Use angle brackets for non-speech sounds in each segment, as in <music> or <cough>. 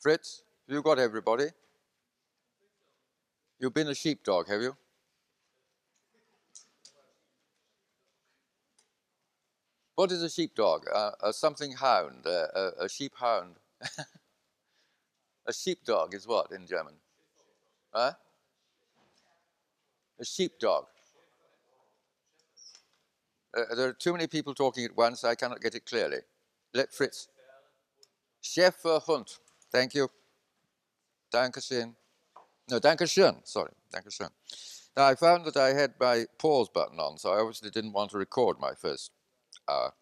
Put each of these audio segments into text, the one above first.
Fritz, you got everybody? You've been a sheepdog, have you? What is a sheepdog? Uh, a something hound, uh, a, a sheep hound. <laughs> a sheepdog is what in German? Huh? A sheepdog. Uh, there are too many people talking at once. I cannot get it clearly. Let Fritz. Schäferhund. Thank you. Dankeschön. No, Dankeschön. Sorry. Dankeschön. Now, I found that I had my pause button on, so I obviously didn't want to record my first hour.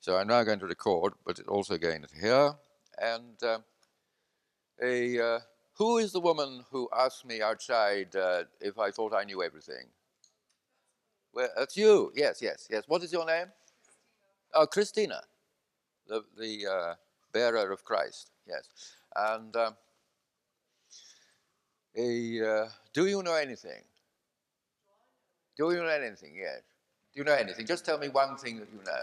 So I'm now going to record, but it also going to here. And uh, a, uh, who is the woman who asked me outside uh, if I thought I knew everything? Well, that's you. Yes, yes, yes. What is your name? Oh, Christina, the, the uh, bearer of Christ. Yes. And um, uh, do you know anything? Do you know anything? Yes. Do you know anything? Just tell me one thing that you know.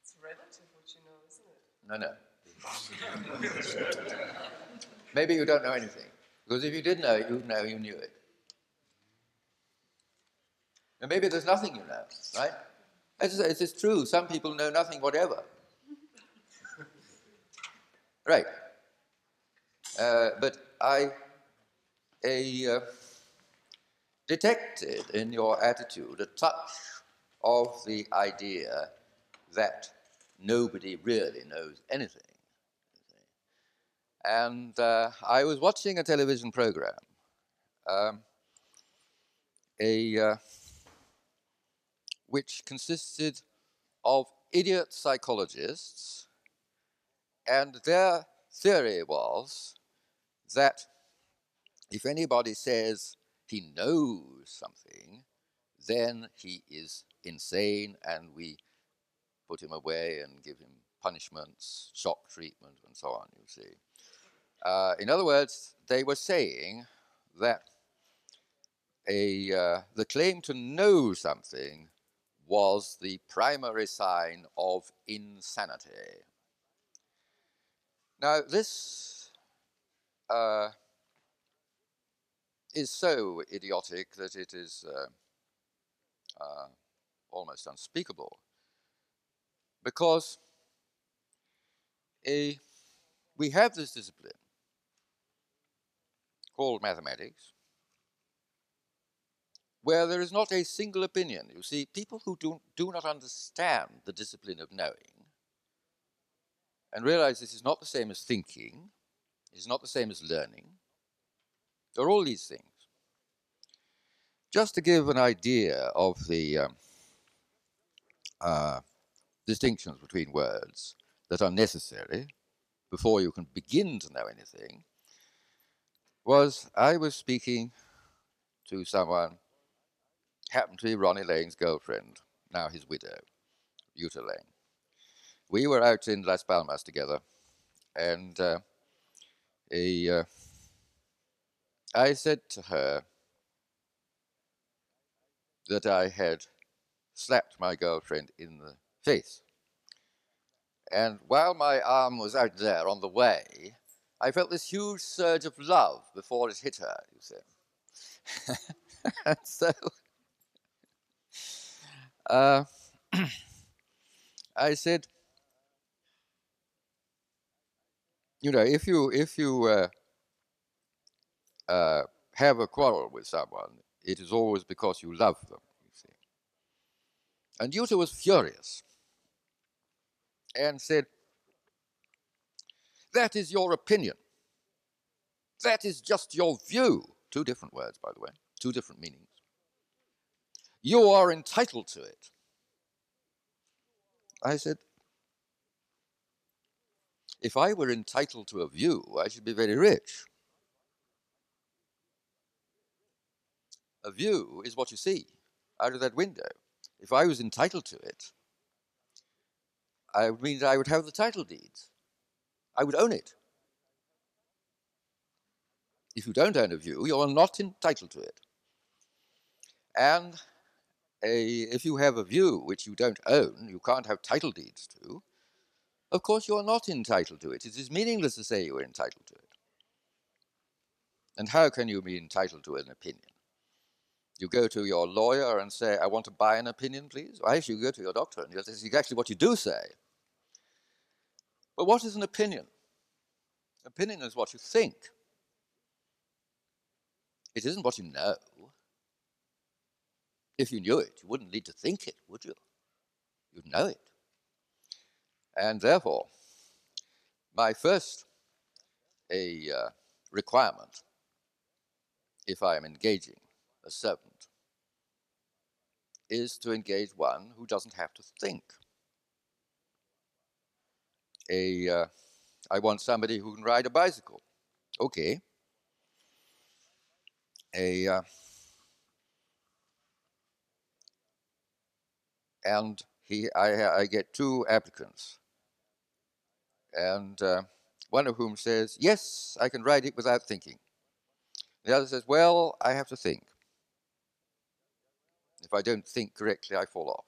It's relative what you know, isn't it? no. No. Maybe you don't know anything. Because if you did know it, you'd know you knew it. And maybe there's nothing you know, right? It's, it's, it's true. Some people know nothing whatever. Right. Uh, but I a, uh, detected in your attitude a touch of the idea that nobody really knows anything. And uh, I was watching a television program, um, a, uh, which consisted of idiot psychologists, and their theory was that if anybody says he knows something, then he is insane and we put him away and give him punishments, shock treatment, and so on, you see. Uh, in other words, they were saying that a, uh, the claim to know something was the primary sign of insanity. Now, this uh, is so idiotic that it is uh, uh, almost unspeakable. Because a, we have this discipline called mathematics where there is not a single opinion. You see, people who do, do not understand the discipline of knowing and realize this is not the same as thinking, it is not the same as learning, there are all these things. Just to give an idea of the um, uh, distinctions between words that are necessary before you can begin to know anything, was I was speaking to someone, happened to be Ronnie Lane's girlfriend, now his widow, Uta Lane. We were out in Las Palmas together, and uh, uh, I said to her that I had slapped my girlfriend in the face. And while my arm was out there on the way, I felt this huge surge of love before it hit her, you see. <laughs> so uh, <clears throat> I said, you know, if you if you uh, uh, have a quarrel with someone, it is always because you love them, you see. And Uta was furious and said, That is your opinion. That is just your view. Two different words, by the way, two different meanings. You are entitled to it. I said, If I were entitled to a view, I should be very rich. A view is what you see out of that window. If I was entitled to it, I would mean that I would have the title deeds. I would own it. If you don't own a view, you are not entitled to it. And a, if you have a view which you don't own, you can't have title deeds to, Of course, you are not entitled to it. It is meaningless to say you are entitled to it. And how can you be entitled to an opinion? You go to your lawyer and say, I want to buy an opinion, please. Or actually, you go to your doctor and that's exactly what you do say. But what is an opinion? Opinion is what you think. It isn't what you know. If you knew it, you wouldn't need to think it, would you? You'd know it. And therefore, my first a uh, requirement, if I am engaging a servant, is to engage one who doesn't have to think. A, uh, I want somebody who can ride a bicycle. Okay. A, uh, and he, I, I get two applicants and uh, one of whom says, Yes, I can write it without thinking. The other says, Well, I have to think. If I don't think correctly, I fall off.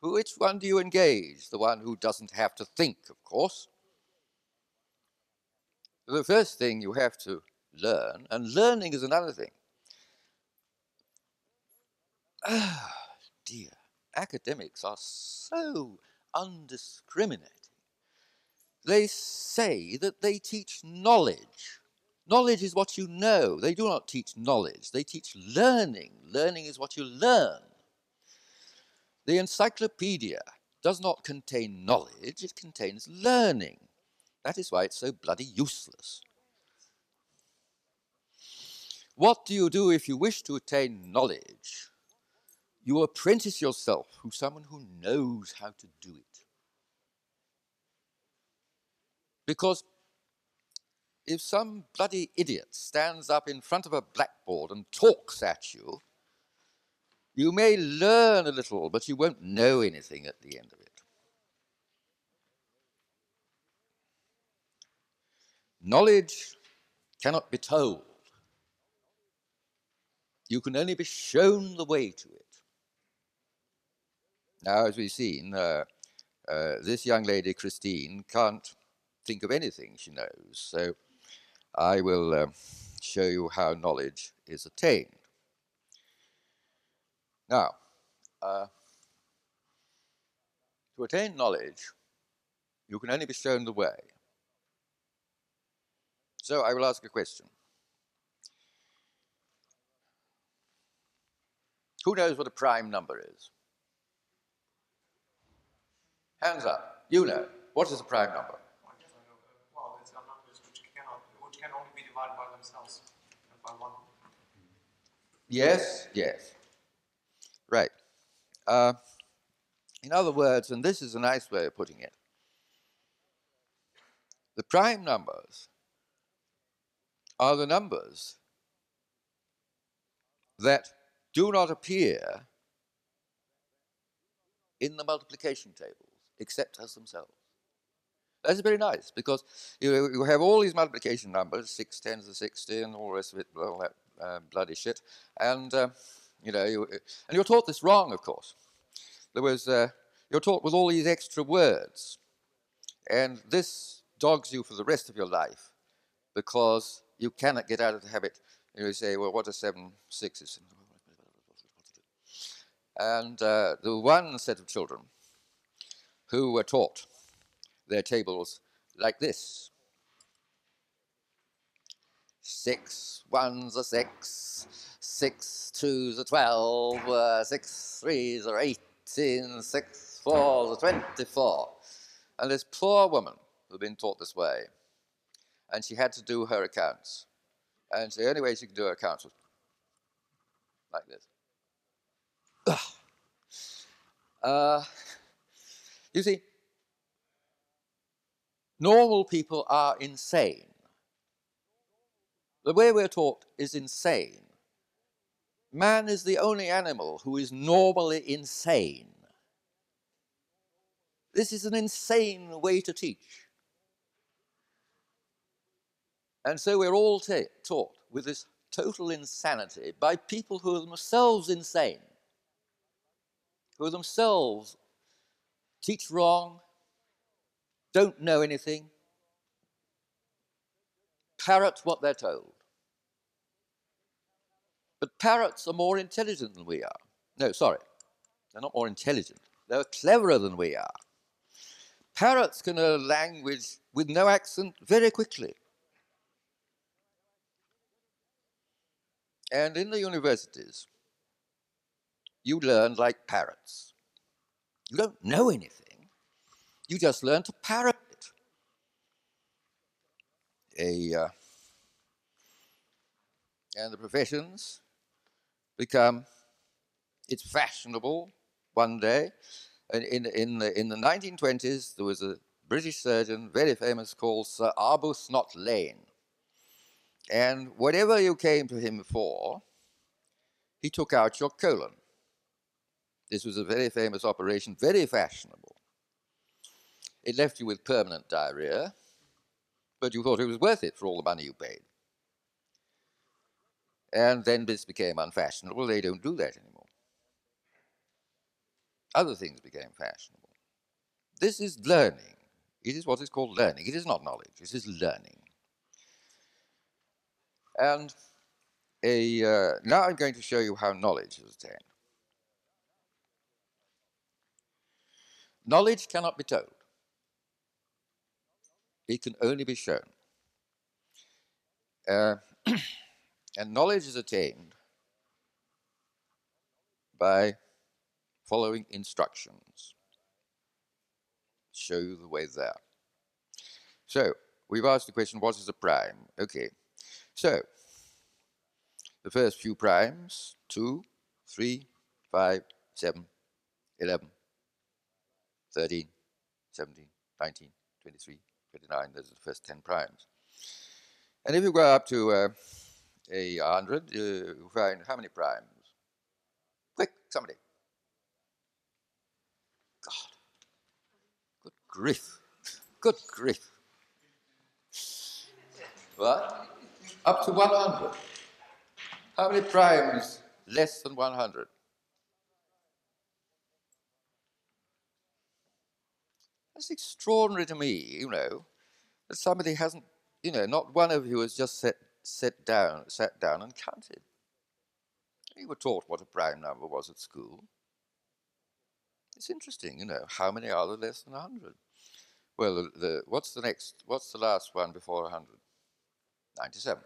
Which one do you engage? The one who doesn't have to think, of course. The first thing you have to learn, and learning is another thing. Ah, dear, academics are so undiscriminating they say that they teach knowledge. Knowledge is what you know. They do not teach knowledge, they teach learning. Learning is what you learn. The encyclopedia does not contain knowledge, it contains learning. That is why it's so bloody useless. What do you do if you wish to attain knowledge? You apprentice yourself to someone who knows how to do it. Because if some bloody idiot stands up in front of a blackboard and talks at you, you may learn a little, but you won't know anything at the end of it. Knowledge cannot be told. You can only be shown the way to it. Now, as we've seen, uh, uh, this young lady, Christine, can't think of anything she knows. So I will uh, show you how knowledge is attained. Now, uh, to attain knowledge, you can only be shown the way. So I will ask a question. Who knows what a prime number is? Hands up. You know. What is a prime number? By one. Yes, yes. Right. Uh, in other words, and this is a nice way of putting it, the prime numbers are the numbers that do not appear in the multiplication tables except as themselves. That's very nice because you, you have all these multiplication numbers, 6 tens to 60 and all the rest of it, all that uh, bloody shit. And, uh, you know, you, and you're taught this wrong, of course. There was, uh, you're taught with all these extra words. And this dogs you for the rest of your life because you cannot get out of the habit. You say, well, what are seven sixes? And uh, the one set of children who were taught their tables like this. Six ones are six, six twos are twelve, uh, six threes are eighteen, six fours are twenty-four. And this poor woman who'd been taught this way, and she had to do her accounts. And the only way she could do her accounts was like this. Uh, you see, Normal people are insane. The way we're taught is insane. Man is the only animal who is normally insane. This is an insane way to teach. And so we're all ta- taught with this total insanity by people who are themselves insane, who themselves teach wrong, don't know anything, parrot what they're told. But parrots are more intelligent than we are. No, sorry, they're not more intelligent. They're cleverer than we are. Parrots can learn language with no accent very quickly. And in the universities, you learn like parrots. You don't know anything, you just learn to parrot it. A, uh, and the professions become, it's fashionable one day. And in, in, the, in the 1920s, there was a British surgeon, very famous, called Sir Arbuthnot Lane. And whatever you came to him for, he took out your colon. This was a very famous operation, very fashionable. It left you with permanent diarrhea, but you thought it was worth it for all the money you paid. And then this became unfashionable. They don't do that anymore. Other things became fashionable. This is learning. It is what is called learning. It is not knowledge. It is learning. And a, uh, now I'm going to show you how knowledge is attained. Knowledge cannot be told. It can only be shown. Uh, <clears throat> and knowledge is attained by following instructions. Show you the way there. So, we've asked the question, what is a prime? Okay, so the first few primes, 2, 3, 5, 7, 11, 13, 17, 19, 23, 29, those are the first 10 primes. And if you go up to uh, a 100, uh, you find how many primes? Quick, somebody. God. Good grief. Good grief. What? Up to 100. How many primes less than 100? That's extraordinary to me, you know, that somebody hasn't, you know, not one of you has just sat, sat down, sat down and counted. You were taught what a prime number was at school. It's interesting, you know, how many are there less than 100? Well, the, the, what's the next, what's the last one before 100? 97.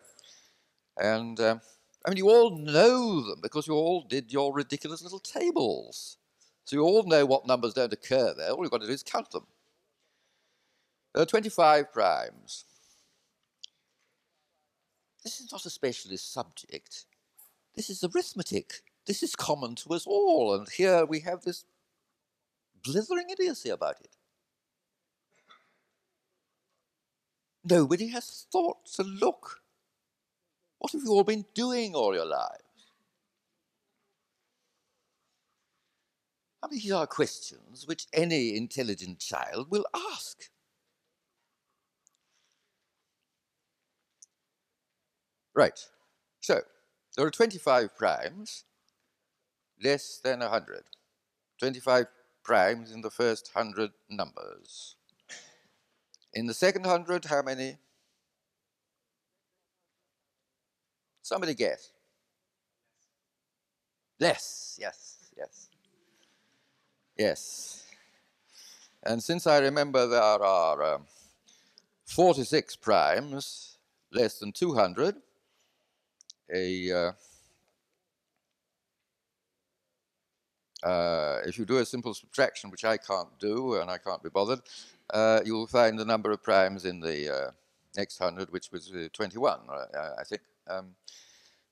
And um, I mean, you all know them because you all did your ridiculous little tables. So you all know what numbers don't occur there. All you've got to do is count them. There are 25 primes. This is not a specialist subject. This is arithmetic. This is common to us all. And here we have this blithering idiocy about it. Nobody has thought to look. What have you all been doing all your lives? I mean, these are questions which any intelligent child will ask. Right, so there are 25 primes less than 100. 25 primes in the first 100 numbers. In the second 100, how many? Somebody guess. Less, yes, yes. Yes. And since I remember there are um, 46 primes, less than 200, a uh, uh, if you do a simple subtraction, which I can't do and I can't be bothered, uh, you'll find the number of primes in the uh, next hundred, which was uh, 21, uh, I think. Um,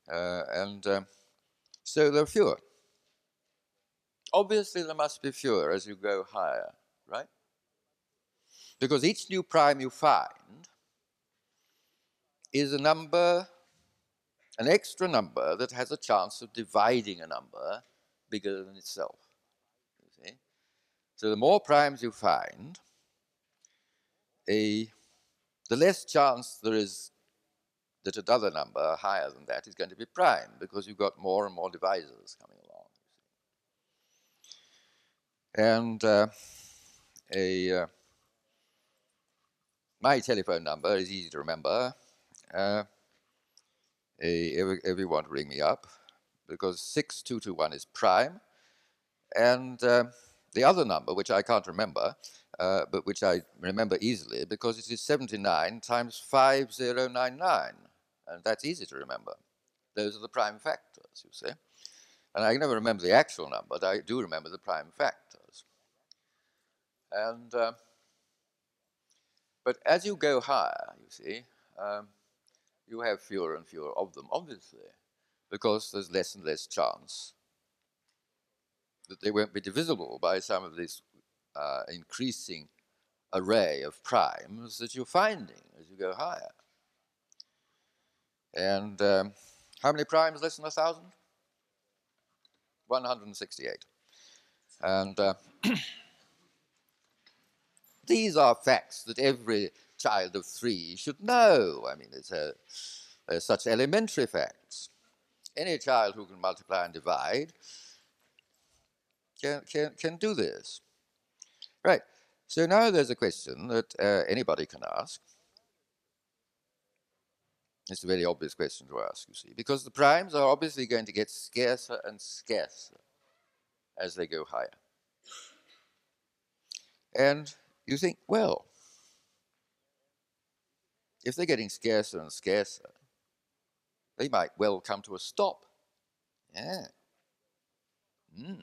and um, so there are fewer. Obviously, there must be fewer as you go higher, right? Because each new prime you find is a number, an extra number that has a chance of dividing a number bigger than itself. You see? So the more primes you find, a, the less chance there is that another number higher than that is going to be prime because you've got more and more divisors coming along. And uh, a, uh, my telephone number is easy to remember. Uh, every, everyone ring me up because 6221 is prime. And uh, the other number, which I can't remember, uh, but which I remember easily because it is 79 times 5099. And that's easy to remember. Those are the prime factors, you see. And I never remember the actual number, but I do remember the prime factors. And, uh, but as you go higher, you see, um, you have fewer and fewer of them, obviously, because there's less and less chance that they won't be divisible by some of this uh, increasing array of primes that you're finding as you go higher. And um, how many primes less than a thousand? 168. And uh, <clears throat> these are facts that every child of three should know. I mean, it's a, such elementary facts. Any child who can multiply and divide can, can, can do this. Right. So now there's a question that uh, anybody can ask. It's a very obvious question to ask, you see, because the primes are obviously going to get scarcer and scarcer as they go higher. And you think, well, if they're getting scarcer and scarcer, they might well come to a stop. Yeah. Mm.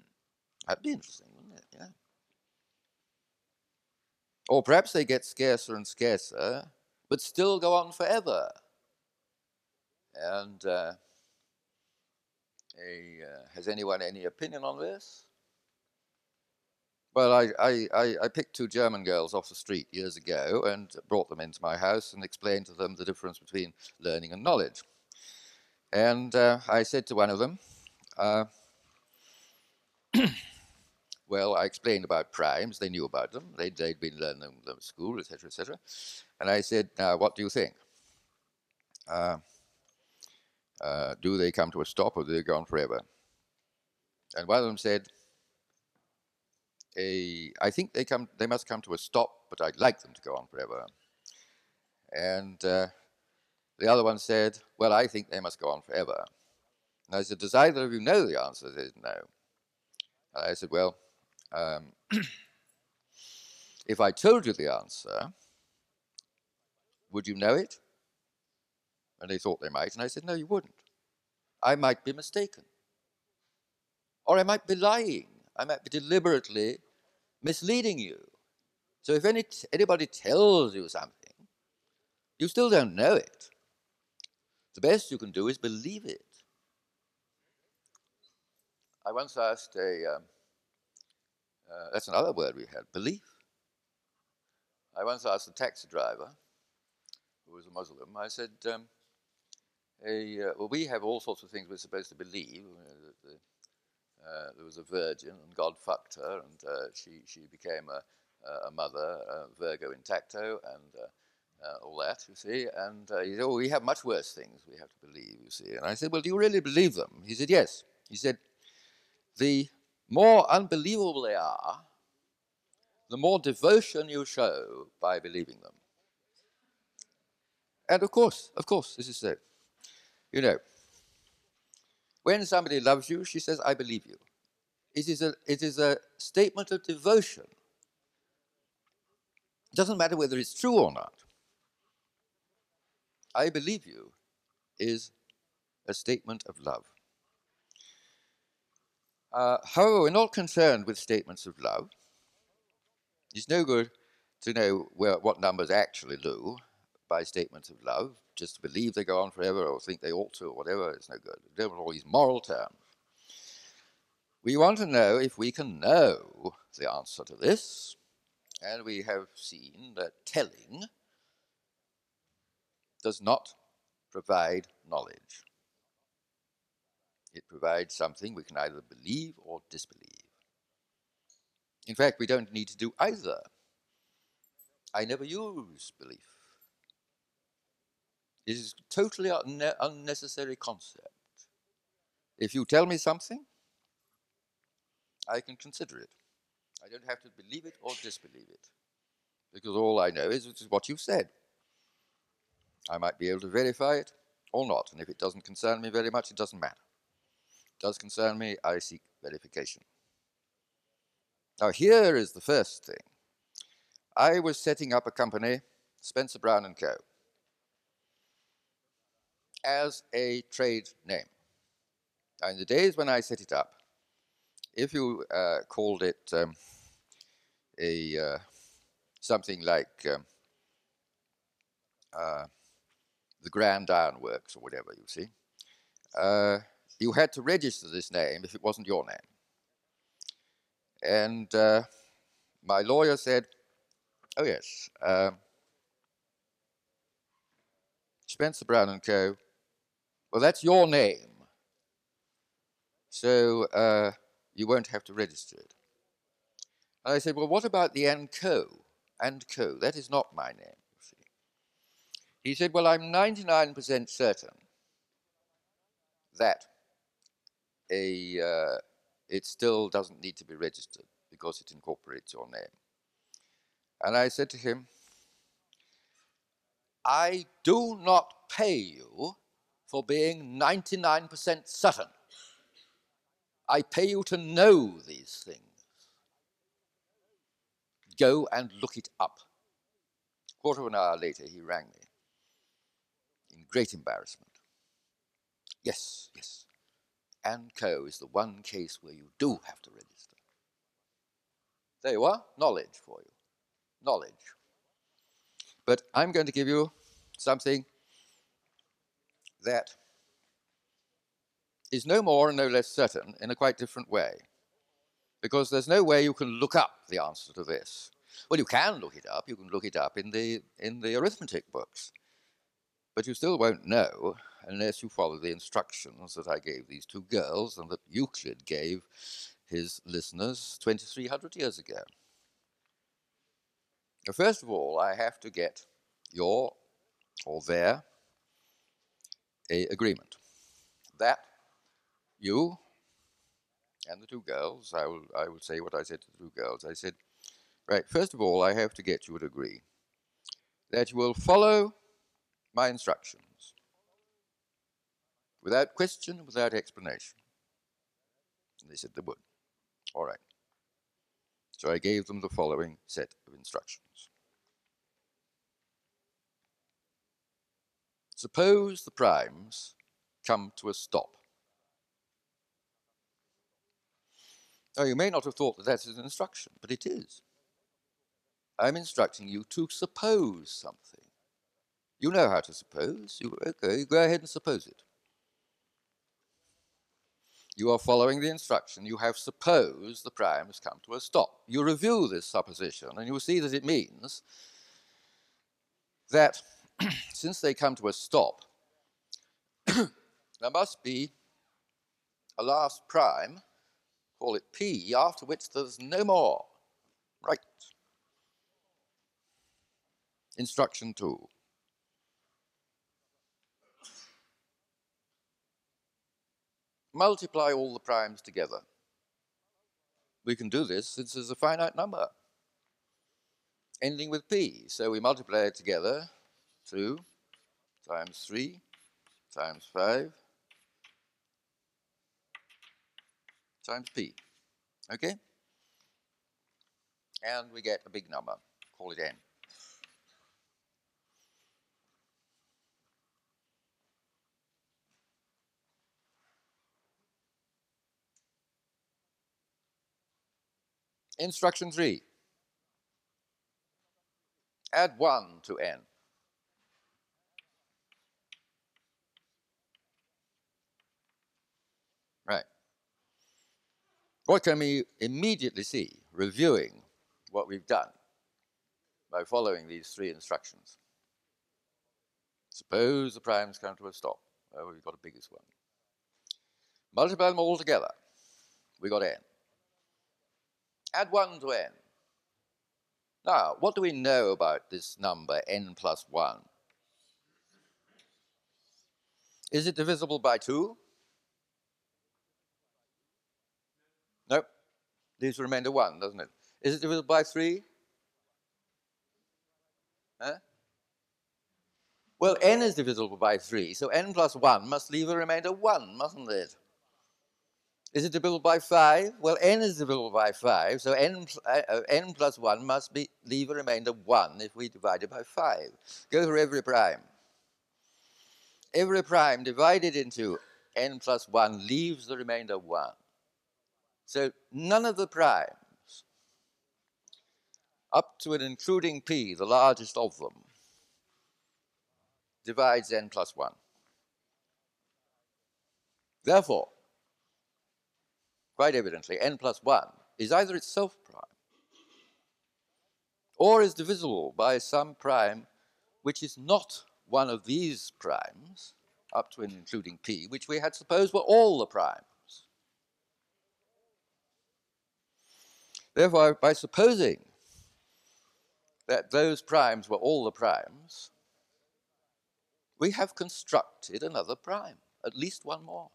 That'd be interesting, wouldn't it? Yeah. Or perhaps they get scarcer and scarcer, but still go on forever. And uh, a, uh, has anyone any opinion on this? Well, I, I, I, I, picked two German girls off the street years ago and brought them into my house and explained to them the difference between learning and knowledge. And uh, I said to one of them, uh, <coughs> well, I explained about primes. They knew about them. They'd, they'd been learning them at school, etc., etc. And I said, now, what do you think? Uh, uh, do they come to a stop or do they go on forever? And one of them said, a, I think they come, they must come to a stop, but I'd like them to go on forever. And uh, the other one said, well, I think they must go on forever. And I said, does either of you know the answer? They said, no. And I said, well, um, <clears throat> if I told you the answer, would you know it? And they thought they might, and I said, no, you wouldn't. I might be mistaken. Or I might be lying. I might be deliberately misleading you. So if any, anybody tells you something, you still don't know it. The best you can do is believe it. I once asked a, um, uh, that's another word we had, belief. I once asked a taxi driver, who was a Muslim, I said, um, a, uh, well, we have all sorts of things we're supposed to believe. the, the, uh, there was a virgin, and God fucked her, and uh, she, she became a, a mother, Virgo intacto, and uh, all that, you see. And uh, he said, oh, we have much worse things we have to believe, you see. And I said, well, do you really believe them? He said, yes. He said, the more unbelievable they are, the more devotion you show by believing them. And of course, of course, this is so. You know, when somebody loves you, she says, I believe you. It is a, it is a statement of devotion. It doesn't matter whether it's true or not. I believe you is a statement of love. Uh, however, we're not concerned with statements of love. It's no good to know where, what numbers actually do by statements of love, just to believe they go on forever or think they ought to or whatever, it's no good. We don't all these moral terms. We want to know if we can know the answer to this, and we have seen that telling does not provide knowledge. It provides something we can either believe or disbelieve. In fact, we don't need to do either. I never use belief. It is a totally unne unnecessary concept. If you tell me something, I can consider it. I don't have to believe it or disbelieve it. because all I know is, what you've said. I might be able to verify it or not, and if it doesn't concern me very much, it doesn't matter. It does concern me, I seek verification. Now, here is the first thing. I was setting up a company, Spencer Brown and Co., as a trade name. Now, in the days when I set it up, if you uh, called it um, a uh, something like um, uh, the Grand Iron Works or whatever, you see, uh, you had to register this name if it wasn't your name. And uh, my lawyer said, oh yes, um, Spencer Brown and Co. Well, that's your name. So uh, you won't have to register it. And I said, well, what about the and co? And co, that is not my name. He said, well, I'm 99% certain that a, uh, it still doesn't need to be registered because it incorporates your name. And I said to him, I do not pay you for being 99% certain. I pay you to know these things. Go and look it up. A quarter of an hour later, he rang me in great embarrassment. Yes, yes. And Co. is the one case where you do have to register. There you are, knowledge for you. Knowledge. But I'm going to give you something that is no more and no less certain in a quite different way. Because there's no way you can look up the answer to this. Well, you can look it up. You can look it up in the, in the arithmetic books. But you still won't know unless you follow the instructions that I gave these two girls and that Euclid gave his listeners 2,300 years ago. First of all, I have to get your or their a agreement. That you and the two girls, I will, I will say what I said to the two girls. I said, right, first of all, I have to get you to agree that you will follow my instructions without question, without explanation. And they said they would. All right. So I gave them the following set of instructions. Suppose the primes come to a stop. Now, you may not have thought that that is an instruction, but it is. I'm instructing you to suppose something. You know how to suppose. You, okay, go ahead and suppose it. You are following the instruction. You have supposed the prime has come to a stop. You review this supposition, and you will see that it means that <clears throat> since they come to a stop, <clears throat> there must be a last prime call it P, after which there's no more. Right. Instruction 2. Multiply all the primes together. We can do this since there's a finite number ending with P. So we multiply it together. 2 times 3 times 5 times p. Okay? And we get a big number. Call it n. Instruction 3. Add 1 to n. What can we immediately see, reviewing what we've done by following these three instructions? Suppose the primes come to a stop. Oh, we've got a biggest one. Multiply them all together. We got n. Add 1 to n. Now, what do we know about this number n plus 1? Is it divisible by 2? Leaves the remainder 1, doesn't it? Is it divisible by 3? Huh? Well, n is divisible by 3, so n plus 1 must leave a remainder 1, mustn't it? Is it divisible by 5? Well, n is divisible by 5, so n, uh, uh, n plus 1 must be, leave a remainder 1 if we divide it by 5. Go for every prime. Every prime divided into n plus 1 leaves the remainder 1. So none of the primes, up to and including p, the largest of them, divides n plus 1. Therefore, quite evidently, n plus 1 is either itself prime or is divisible by some prime which is not one of these primes, up to and including p, which we had supposed were all the primes. Therefore, by supposing that those primes were all the primes, we have constructed another prime, at least one more.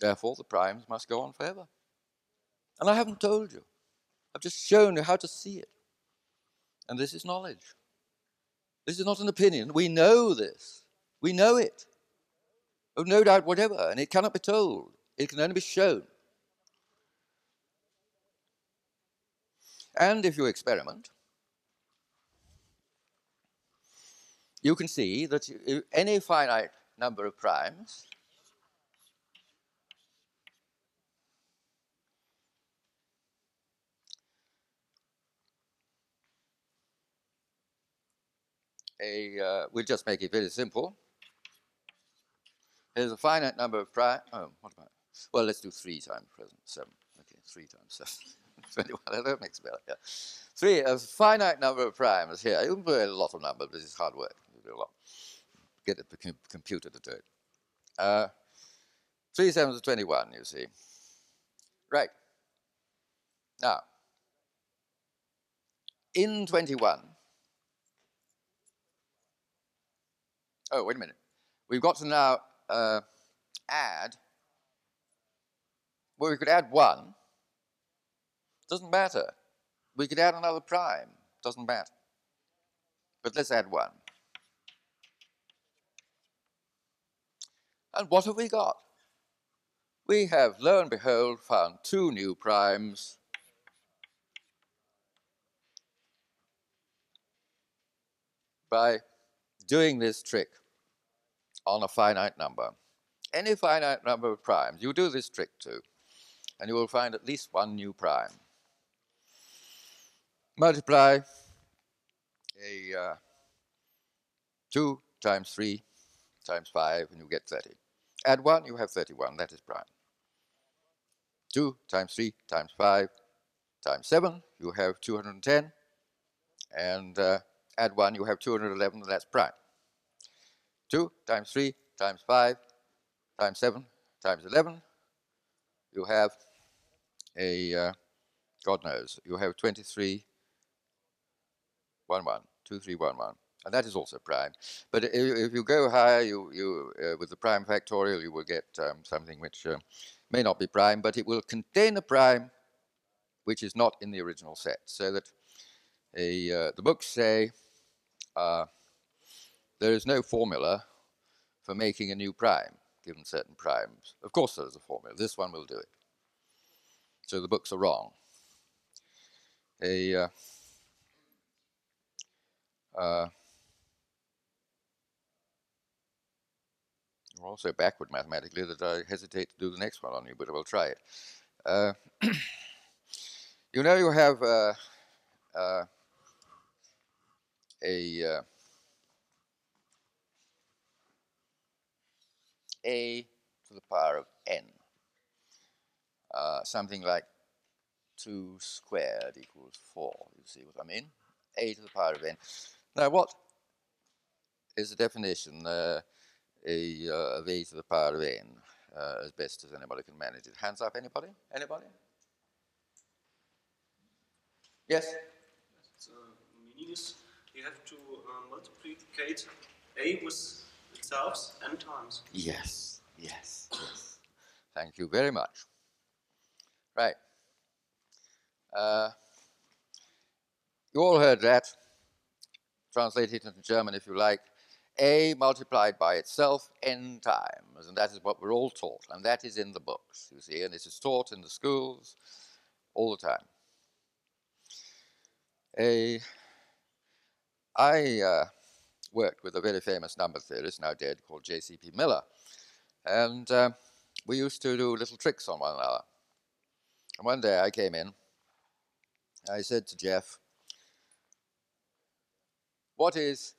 Therefore, the primes must go on forever. And I haven't told you. I've just shown you how to see it. And this is knowledge. This is not an opinion. We know this. We know it. Oh, no doubt whatever. And it cannot be told. It can only be shown. And if you experiment, you can see that any finite number of primes a, uh, we'll just make it very simple. There's a finite number of primes. Oh, what about? Well, let's do three times present seven. Okay, three times seven. <laughs> 21. <laughs> That makes better. Yeah. Three, a finite number of primes here. You can put a lot of numbers, but it's hard work. You do a lot. Get the computer to do it. Uh, three sevens are 21, you see. Right. Now, in 21, oh, wait a minute. We've got to now uh, add, well, we could add one. Doesn't matter. We could add another prime. Doesn't matter. But let's add one. And what have we got? We have, lo and behold, found two new primes. by doing this trick on a finite number. Any finite number of primes, you do this trick too, and you will find at least one new prime. Multiply a uh, 2 times 3 times 5, and you get 30. Add 1, you have 31, that is prime. 2 times 3 times 5 times 7, you have 210. And uh, add 1, you have 211, that's prime. 2 times 3 times 5 times 7 times 11, you have a, uh, God knows, you have 23, 1, 1, 2, 3, 1, 1. And that is also prime. But if, if you go higher, you, you, uh, with the prime factorial, you will get um, something which uh, may not be prime, but it will contain a prime which is not in the original set. So that a, uh, the books say uh, there is no formula for making a new prime, given certain primes. Of course there is a formula. This one will do it. So the books are wrong. A, uh, uh, you're also backward mathematically that I hesitate to do the next one on you, but I will try it. Uh, <clears throat> you know you have uh, uh, a a to the power of n. Uh, something like 2 squared equals 4. You see what I mean? a to the power of n. Now, what is the definition uh, a, uh, of a to the power of n, uh, as best as anybody can manage it? Hands up, anybody? Anybody? Yes? So, meaning is you have to uh, multiply a with n times. Yes, yes, yes. Thank you very much. Right. Uh, you all heard that. Translate it into German if you like. A multiplied by itself n times. And that is what we're all taught. And that is in the books, you see. And this is taught in the schools all the time. A, I uh, worked with a very famous number theorist, now dead, called J.C.P. Miller. And uh, we used to do little tricks on one another. And one day I came in, I said to Jeff, what is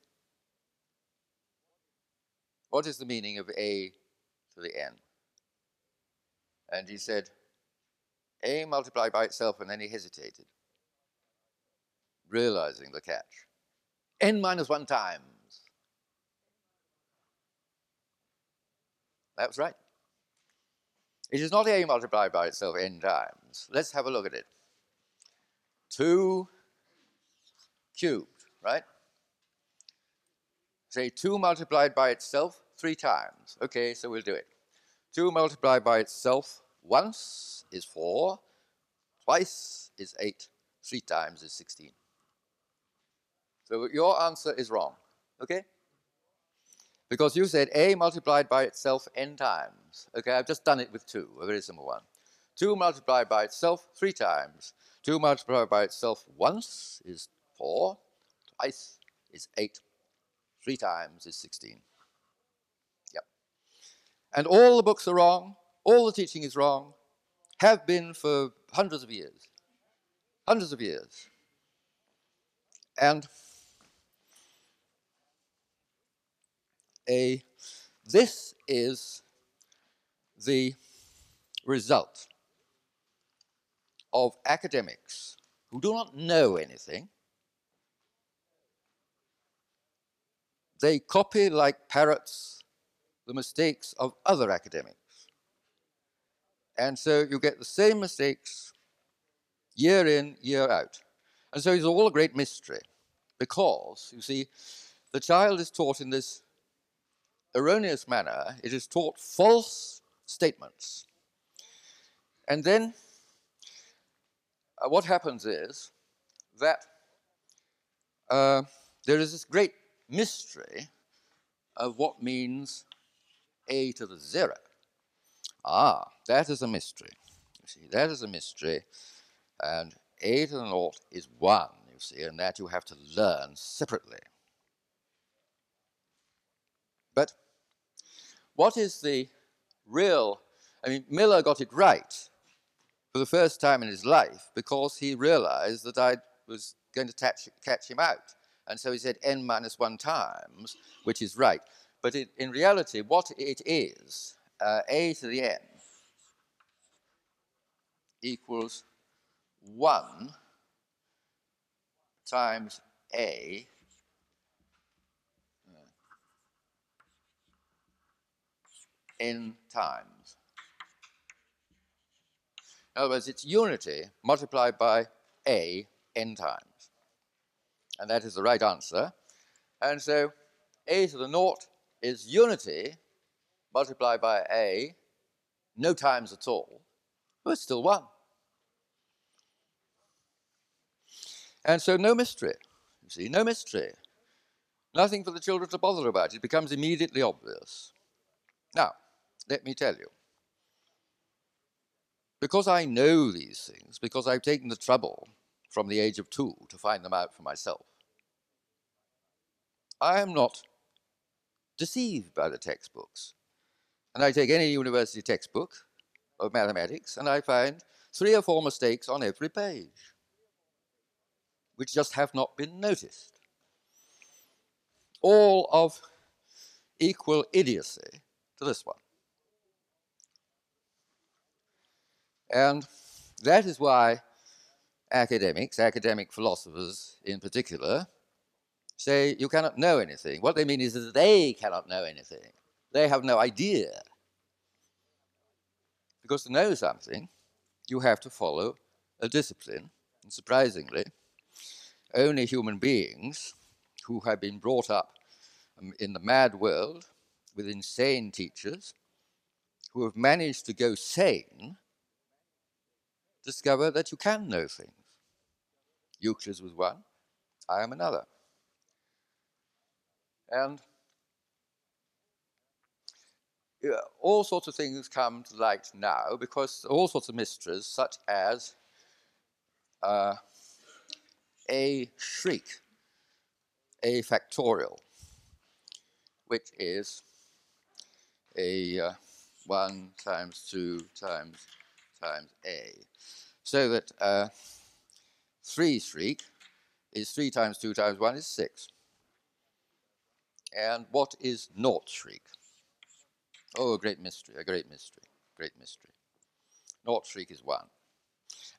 what is the meaning of a to the n? And he said, a multiplied by itself, and then he hesitated, realizing the catch. n minus one times. That was right. It is not a multiplied by itself n times. Let's have a look at it. 2 cubed, right? Say 2 multiplied by itself three times. Okay, so we'll do it. 2 multiplied by itself once is 4, twice is 8, three times is 16. So your answer is wrong, okay? Because you said a multiplied by itself n times. Okay, I've just done it with 2, a very simple one. 2 multiplied by itself three times. 2 multiplied by itself once is 4, twice is 8, Three times is 16. Yep. And all the books are wrong, all the teaching is wrong, have been for hundreds of years. Hundreds of years. And a this is the result of academics who do not know anything They copy like parrots the mistakes of other academics. And so you get the same mistakes year in, year out. And so it's all a great mystery because, you see, the child is taught in this erroneous manner, it is taught false statements. And then uh, what happens is that uh, there is this great mystery of what means a to the zero. Ah, that is a mystery. You see, that is a mystery. And a to the naught is one, you see, and that you have to learn separately. But what is the real? I mean, Miller got it right for the first time in his life because he realized that I was going to catch, catch him out. And so he said n minus 1 times, which is right. But it, in reality, what it is, uh, a to the n equals 1 times a n times. In other words, it's unity multiplied by a n times and that is the right answer. And so a to the naught is unity multiplied by a, no times at all, but it's still 1. And so no mystery, you see, no mystery. Nothing for the children to bother about. It becomes immediately obvious. Now, let me tell you. Because I know these things, because I've taken the trouble from the age of two to find them out for myself, I am not deceived by the textbooks. And I take any university textbook of mathematics and I find three or four mistakes on every page, which just have not been noticed. All of equal idiocy to this one. And that is why academics, academic philosophers in particular, say you cannot know anything. What they mean is that they cannot know anything. They have no idea. Because to know something, you have to follow a discipline. And surprisingly, only human beings who have been brought up um, in the mad world with insane teachers who have managed to go sane discover that you can know things. Euclid was one, I am another. And all sorts of things come to light now because all sorts of mysteries, such as uh, a shriek, a factorial, which is a uh, 1 times 2 times times a. So that uh, 3 shriek is 3 times 2 times 1 is 6. And what is naught shriek? Oh, a great mystery, a great mystery, great mystery. Naught shriek is 1.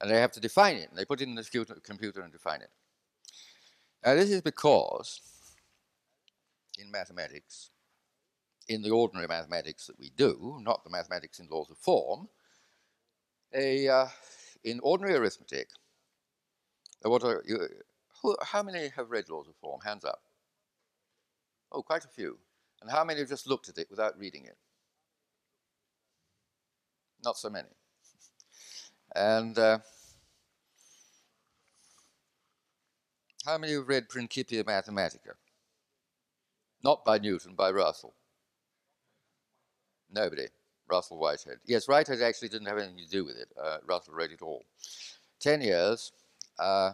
And they have to define it. And they put it in the computer and define it. Now, this is because in mathematics, in the ordinary mathematics that we do, not the mathematics in laws of form, a, uh, in ordinary arithmetic, what are you, who, how many have read laws of form? Hands up. Oh, quite a few. And how many have just looked at it without reading it? Not so many. And uh, how many have read Principia Mathematica? Not by Newton, by Russell. Nobody. Russell Whitehead. Yes, Whitehead actually didn't have anything to do with it. Uh, Russell read it all. Ten years, uh,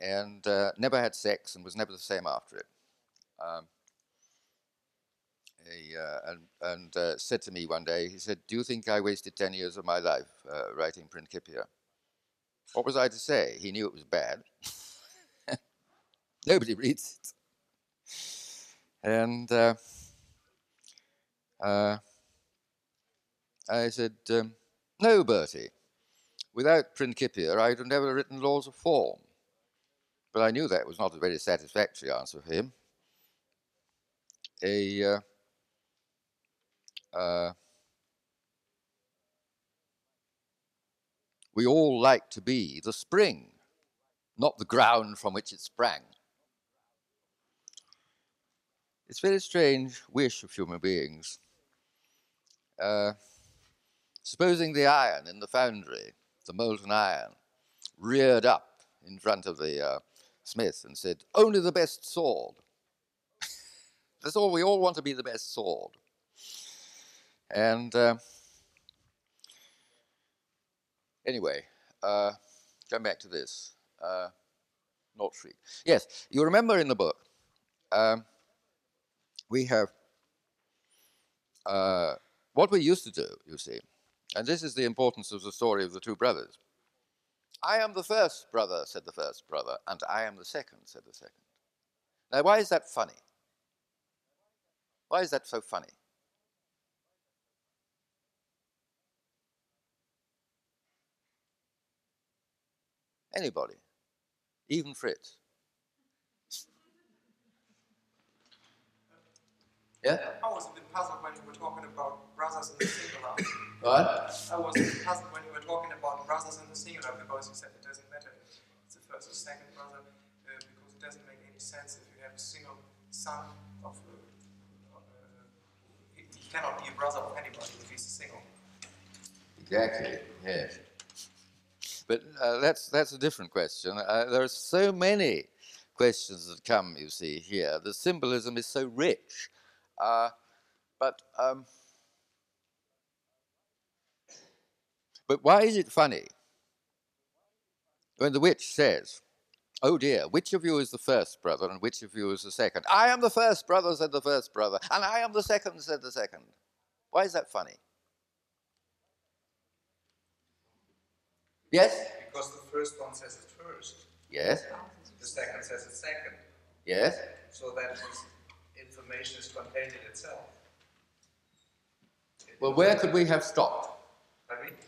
and uh, never had sex and was never the same after it. Um, he, uh, and, and uh, said to me one day, he said, Do you think I wasted 10 years of my life uh, writing Principia? What was I to say? He knew it was bad. <laughs> Nobody reads it. And uh, I said, um, No, Bertie. Without Principia, I'd have never written Laws of Form. But I knew that was not a very satisfactory answer for him. A uh, uh, we all like to be the spring, not the ground from which it sprang. It's a very strange wish of human beings. Uh, supposing the iron in the foundry, the molten iron, reared up in front of the uh, smith and said, Only the best sword. <laughs> That's all, we all want to be the best sword. And uh, anyway, uh, going back to this, uh, not free. Yes, you remember in the book, um, we have uh, what we used to do, you see, and this is the importance of the story of the two brothers. I am the first brother, said the first brother, and I am the second, said the second. Now, why is that funny? Why is that so funny? Anybody, even Fritz. Yeah? I was a bit puzzled when you were talking about brothers in the singular. What? I was puzzled when you were talking about brothers in the singular because you said it doesn't matter if it's the first or second brother uh, because it doesn't make any sense if you have a single son of. Uh, uh, he cannot be a brother of anybody if he's single. Exactly. Yes. But uh, that's, that's a different question. Uh, there are so many questions that come, you see, here. The symbolism is so rich. Uh, but, um, but why is it funny when the witch says, Oh dear, which of you is the first brother and which of you is the second? I am the first brother, said the first brother, and I am the second, said the second. Why is that funny? Yes? Because the first one says it first. Yes. The second says it second. Yes. So that information is contained in itself. Well, where could we have stopped?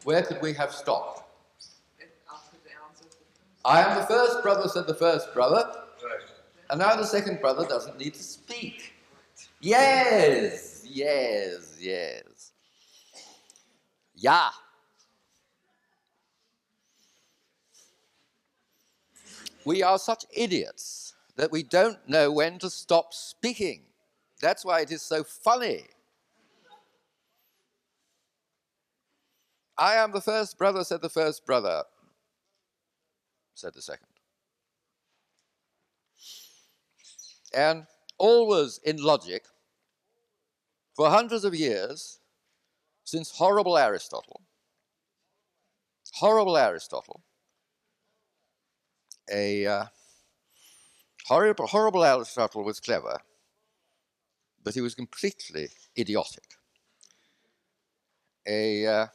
Where could we have stopped? After the answer. I am the first brother, said the first brother, and now the second brother doesn't need to speak. Yes, yes, yes. Yeah. We are such idiots that we don't know when to stop speaking. That's why it is so funny. I am the first brother, said the first brother, said the second. And always in logic, for hundreds of years, since horrible Aristotle, horrible Aristotle, a uh, horrible, horrible Aristotle was clever, but he was completely idiotic. A, uh,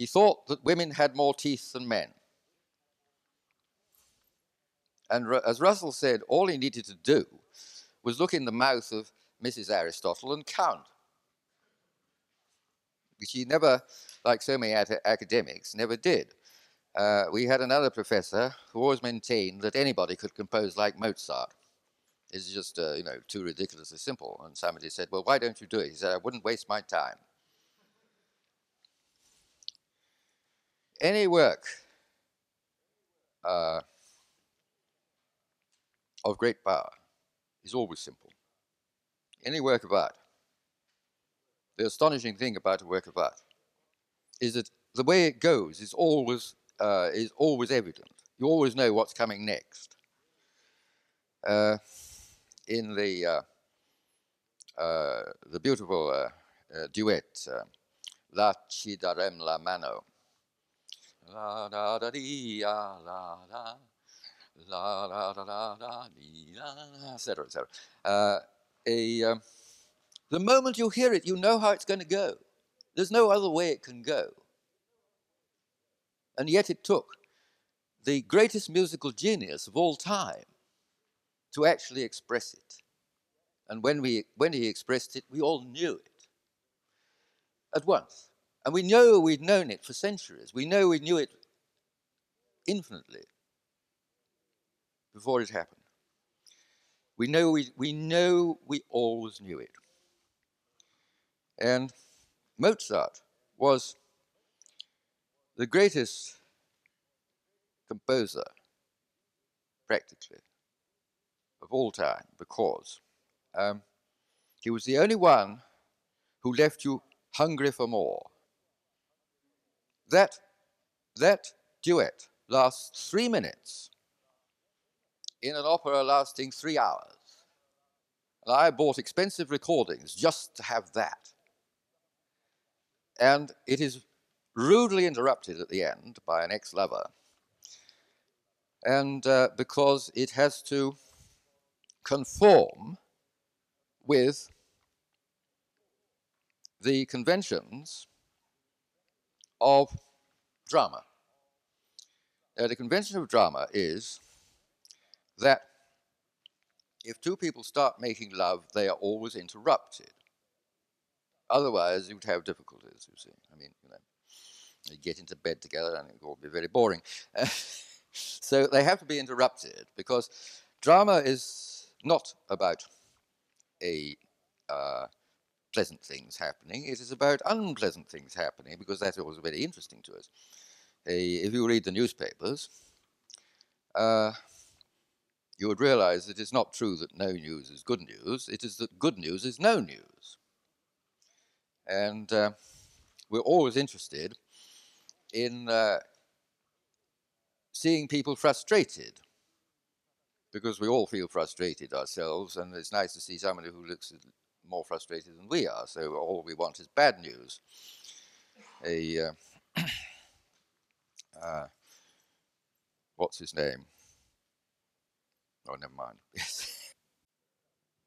he thought that women had more teeth than men. And as Russell said, all he needed to do was look in the mouth of Mrs. Aristotle and count. Which he never, like so many ac- academics, never did. Uh, we had another professor who always maintained that anybody could compose like Mozart. It's just, uh, you know, too ridiculously simple. And somebody said, well, why don't you do it? He said, I wouldn't waste my time. Any work uh, of great power is always simple. Any work of art. The astonishing thing about a work of art is that the way it goes is always uh, is always evident. You always know what's coming next. Uh, in the uh, uh, the beautiful uh, duet "La ci darem la mano," la da da dee ya la la la la da da da dee la, etc. etc. A um, the moment you hear it, you know how it's going to go. There's no other way it can go. And yet it took the greatest musical genius of all time to actually express it. And when, we, when he expressed it, we all knew it at once. And we know we'd known it for centuries. We know we knew it infinitely before it happened. We know we, we know we always knew it. And Mozart was the greatest composer, practically, of all time, because um, he was the only one who left you hungry for more. That, that duet lasts three minutes in an opera lasting three hours. And I bought expensive recordings just to have that. And it is rudely interrupted at the end by an ex lover. And uh, because it has to conform with the conventions of drama. Now, the convention of drama is that if two people start making love, they are always interrupted. Otherwise, you'd have difficulties, you see. I mean, you know, you get into bed together and it will be very boring. <laughs> so they have to be interrupted because drama is not about a uh, pleasant things happening. It is about unpleasant things happening because that's always very interesting to us. Uh, if you read the newspapers, uh, you would realize that it's not true that no news is good news. It is that good news is no news. And uh, we're always interested in uh, seeing people frustrated because we all feel frustrated ourselves, and it's nice to see somebody who looks more frustrated than we are. So all we want is bad news. A uh, <clears throat> uh, what's his name? Oh, never mind. <laughs>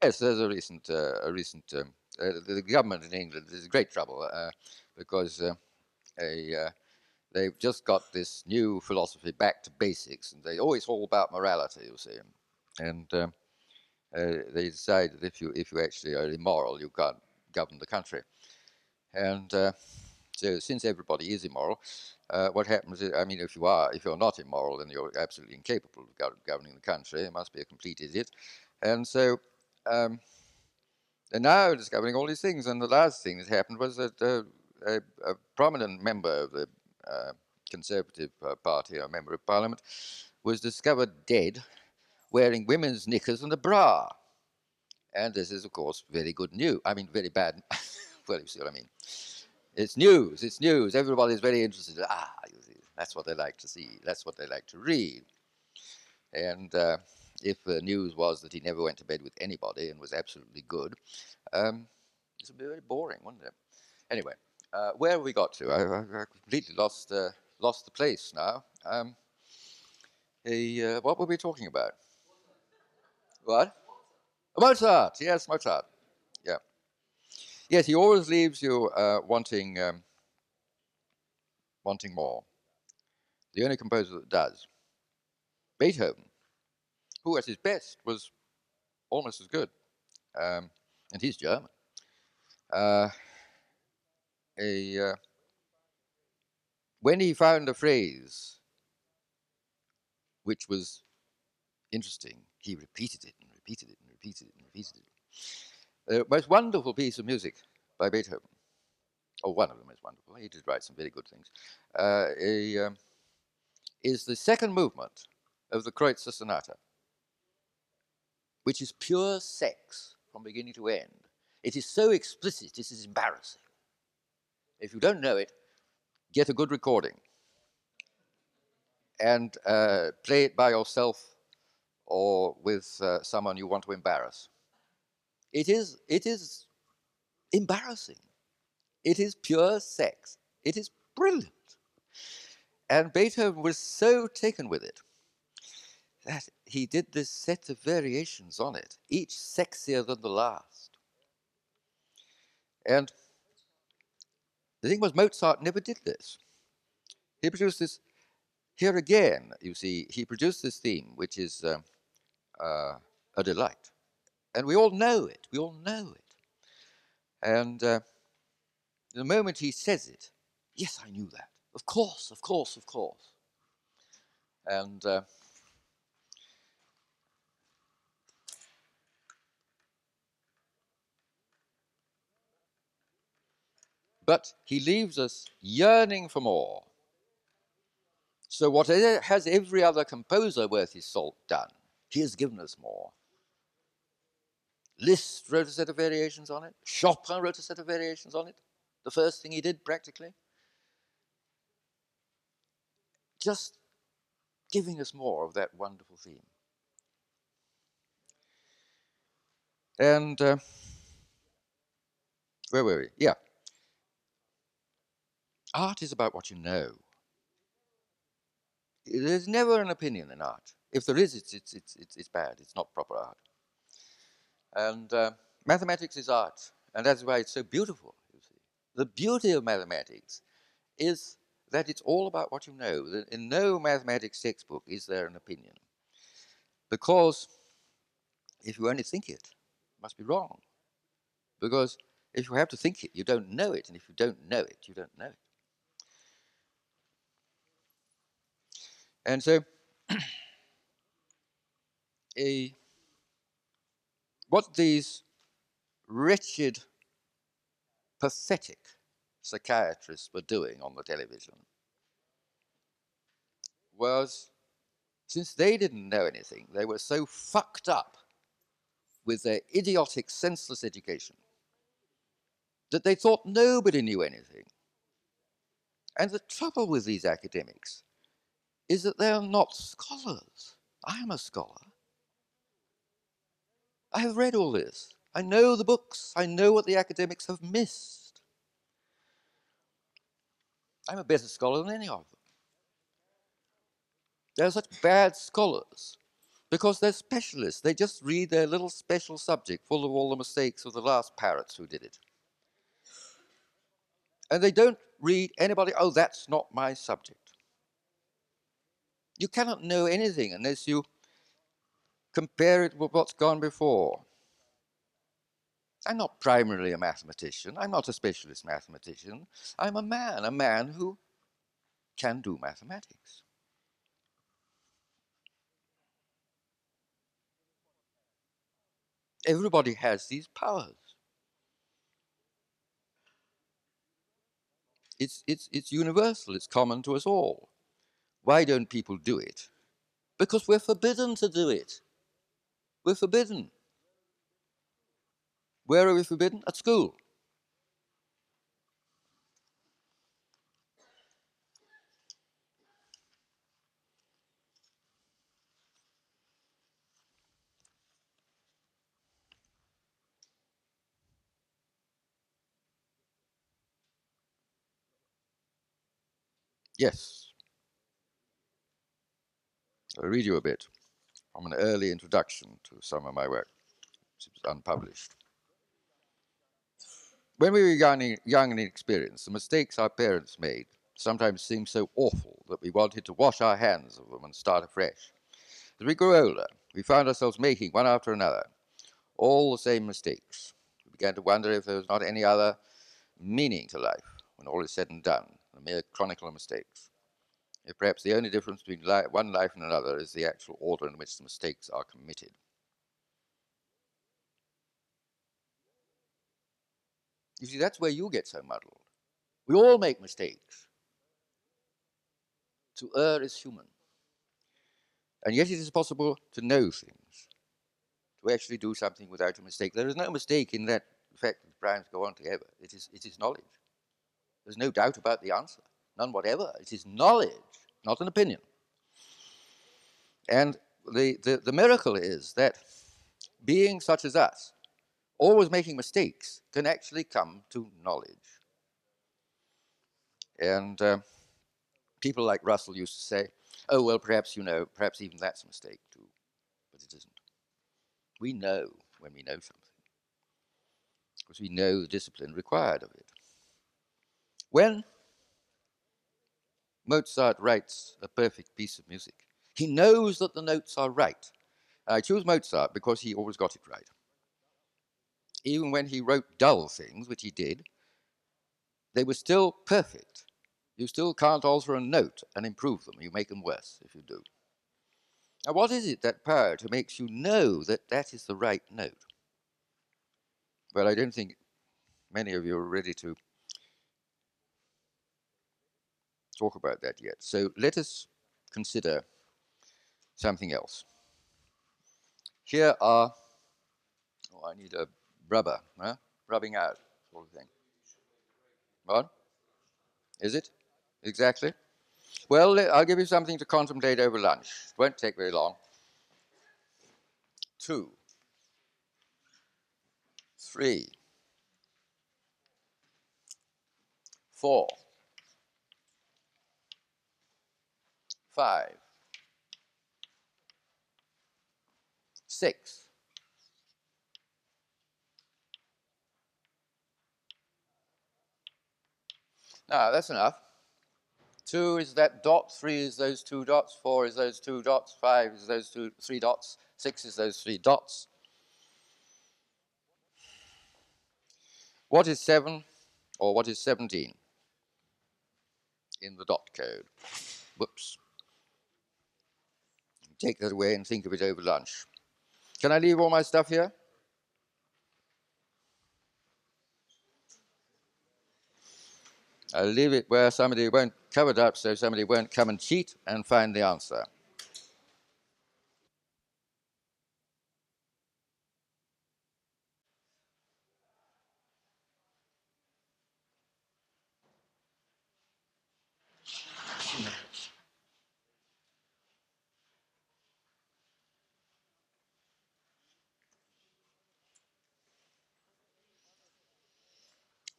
Yes. There's a recent, uh, a recent. Um, uh, the, government in England is in great trouble uh, because uh, a, they've just got this new philosophy back to basics, and they always all about morality, you see. And um, uh, they decide that if you if you actually are immoral, you can't govern the country. And uh, so, since everybody is immoral, uh, what happens is, I mean, if you are, if you're not immoral, then you're absolutely incapable of gov- governing the country. You must be a complete idiot. And so, um, they're now discovering all these things. And the last thing that happened was that uh, a, a prominent member of the uh, Conservative Party, a member of Parliament, was discovered dead wearing women's knickers and a bra. And this is, of course, very good news. I mean, very bad. <laughs> well, you see what I mean. It's news. It's news. Everybody's very interested. Ah, you see, that's what they like to see. That's what they like to read. And uh, if the news was that he never went to bed with anybody and was absolutely good, um, it would be very boring, wouldn't it? Anyway, uh, where have we got to? I, I, completely lost uh, lost the place now. Um, uh, what were we talking about? What? Mozart. Yes, Mozart. Yeah. Yes, he always leaves you uh, wanting um, wanting more. The only composer that does. Beethoven, who at his best was almost as good, um, and he's German. Uh, a uh, when he found a phrase which was interesting, he repeated it and repeated it and repeated it and repeated it. The most wonderful piece of music by Beethoven, or one of the most wonderful, he did write some very good things, uh, a, um, is the second movement of the Kreutzer Sonata, which is pure sex from beginning to end. It is so explicit, it is embarrassing. If you don't know it, get a good recording and uh, play it by yourself or with uh, someone you want to embarrass. It is, it is embarrassing. It is pure sex. It is brilliant. And Beethoven was so taken with it that he did this set of variations on it, each sexier than the last. And the thing was, Mozart never did this. He produced this here again, you see, he produced this theme, which is uh, uh, a delight. And we all know it. We all know it. And uh, the moment he says it, yes, I knew that. Of course, of course, of course. And uh, but he leaves us yearning for more. So, what has every other composer worth his salt done? He has given us more. Liszt wrote a set of variations on it. Chopin wrote a set of variations on it. The first thing he did, practically. Just giving us more of that wonderful theme. And uh, where were we? Yeah. Art is about what you know. There's never an opinion in art. If there is, it's, it's, it's, it's, bad. It's not proper art. And uh, mathematics is art, and that's why it's so beautiful, you see. The beauty of mathematics is that it's all about what you know. In no mathematics textbook is there an opinion. Because if you only think it, it must be wrong. Because if you have to think it, you don't know it, and if you don't know it, you don't know it. And so, <clears throat> a, what these wretched, pathetic psychiatrists were doing on the television was, since they didn't know anything, they were so fucked up with their idiotic, senseless education that they thought nobody knew anything. And the trouble with these academics is that they are not scholars. I am a scholar. I have read all this. I know the books. I know what the academics have missed. I'm a better scholar than any of them. They're such bad scholars because they're specialists. They just read their little special subject full of all the mistakes of the last parrots who did it. And they don't read anybody, oh, that's not my subject. You cannot know anything unless you compare it with what's gone before. I'm not primarily a mathematician. I'm not a specialist mathematician. I'm a man, a man who can do mathematics. Everybody has these powers. It's, it's, it's universal, it's common to us all. Why don't people do it? Because we're forbidden to do it. We're forbidden. Where are we forbidden? At school. Yes. I'll read you a bit from an early introduction to some of my work, which was unpublished. When we were young, young and inexperienced, the mistakes our parents made sometimes seemed so awful that we wanted to wash our hands of them and start afresh. As we grew older, we found ourselves making, one after another, all the same mistakes. We began to wonder if there was not any other meaning to life when all is said and done, a mere chronicle of mistakes. Perhaps the only difference between li- one life and another is the actual order in which the mistakes are committed. You see, that's where you get so muddled. We all make mistakes. To err is human. And yet it is possible to know things, to actually do something without a mistake. There is no mistake in that fact that browns go on together. It is, it is knowledge. There's no doubt about the answer, none whatever. It is knowledge, not an opinion. And the, the, the miracle is that beings such as us, always making mistakes, can actually come to knowledge. And uh, people like Russell used to say, oh, well, perhaps you know, perhaps even that's a mistake too. But it isn't. We know when we know something, because we know the discipline required of it. When Mozart writes a perfect piece of music, he knows that the notes are right. I choose Mozart because he always got it right. Even when he wrote dull things, which he did, they were still perfect. You still can't alter a note and improve them. You make them worse if you do. Now, what is it, that power, to makes you know that that is the right note? Well, I don't think many of you are ready to talk about that yet. So let us consider something else. Here are, oh, I need a rubber, huh? rubbing out sort of thing. What? Is it? Exactly. Well, I'll give you something to contemplate over lunch. It won't take very long. Two, three, four, five, six, Now, that's enough. Two is that dot, three is those two dots, four is those two dots, five is those two, three dots, six is those three dots. What is seven or what is 17 in the dot code? Whoops. Take that away and think of it over lunch. Can I leave all my stuff here? I'll leave it where somebody won't cover it up so somebody won't come and cheat and find the answer.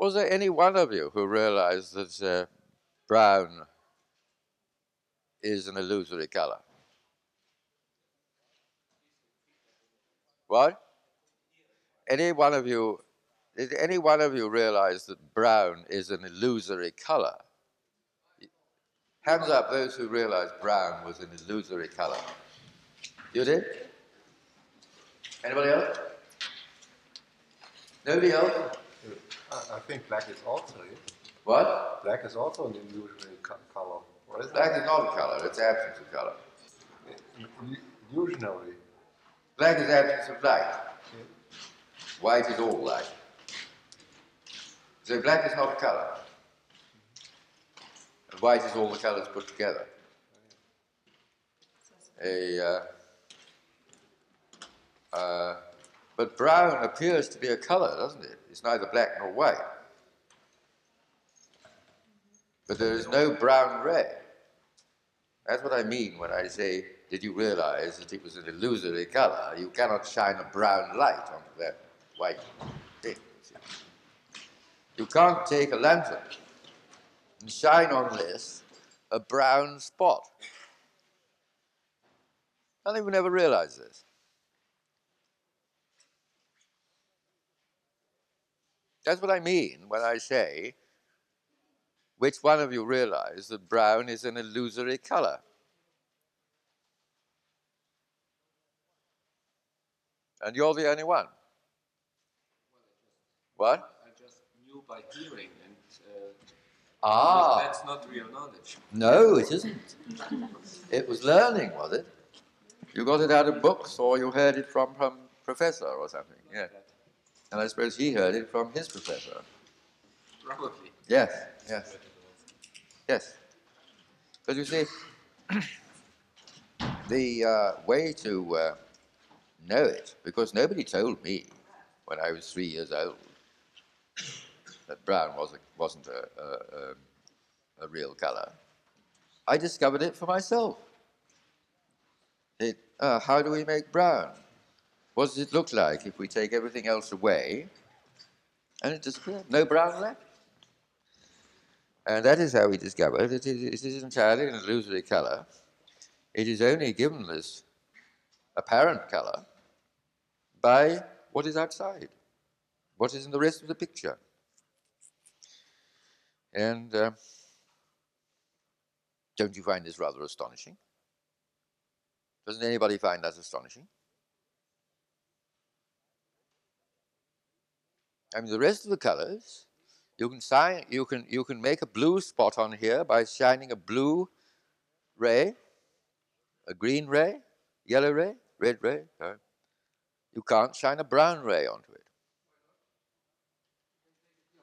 Was there any one of you who realized that uh, brown is an illusory color? What? Any one of you, did any one of you realize that brown is an illusory color? Hands up those who realized brown was an illusory color. You did? Anybody else? Nobody else? I think black is also. What? Black is also an co- color. Or is Black is not a color, it's absence of color. it? Illusionary. Black is absence of light. White is all light. So black is not a color. And white is all the colors put together. A, uh, uh, but brown appears to be a color, doesn't it? It's neither black nor white. But there is no brown red. That's what I mean when I say, did you realize that it was an illusory color? You cannot shine a brown light onto that white thing. You can't take a lantern and shine on this a brown spot. And they would never realize this. That's what I mean when I say, which one of you realize that brown is an illusory color? And you're the only one. What? I just knew by hearing, and uh, Ah, that's not real knowledge. no, it isn't. It was learning, was it? You got it out of books, or you heard it from from professor or something. Yeah, and I suppose he heard it from his professor. Probably. Yes, yes, yes. But you see, <coughs> the uh, way to uh, know it, because nobody told me when I was three years old that brown was a, wasn't a, a, a, real color. I discovered it for myself. It, uh, how do we make brown? What does it look like if we take everything else away and it disappeared? No brown left. And that is how we discover that it is, it is entirely an illusory color. It is only given this apparent color by what is outside, what is in the rest of the picture. And uh, don't you find this rather astonishing? Doesn't anybody find that astonishing? I mean, the rest of the colors, you can, sign, you, can, you can make a blue spot on here by shining a blue ray, a green ray, yellow ray, red ray. sorry. You can't shine a brown ray onto it.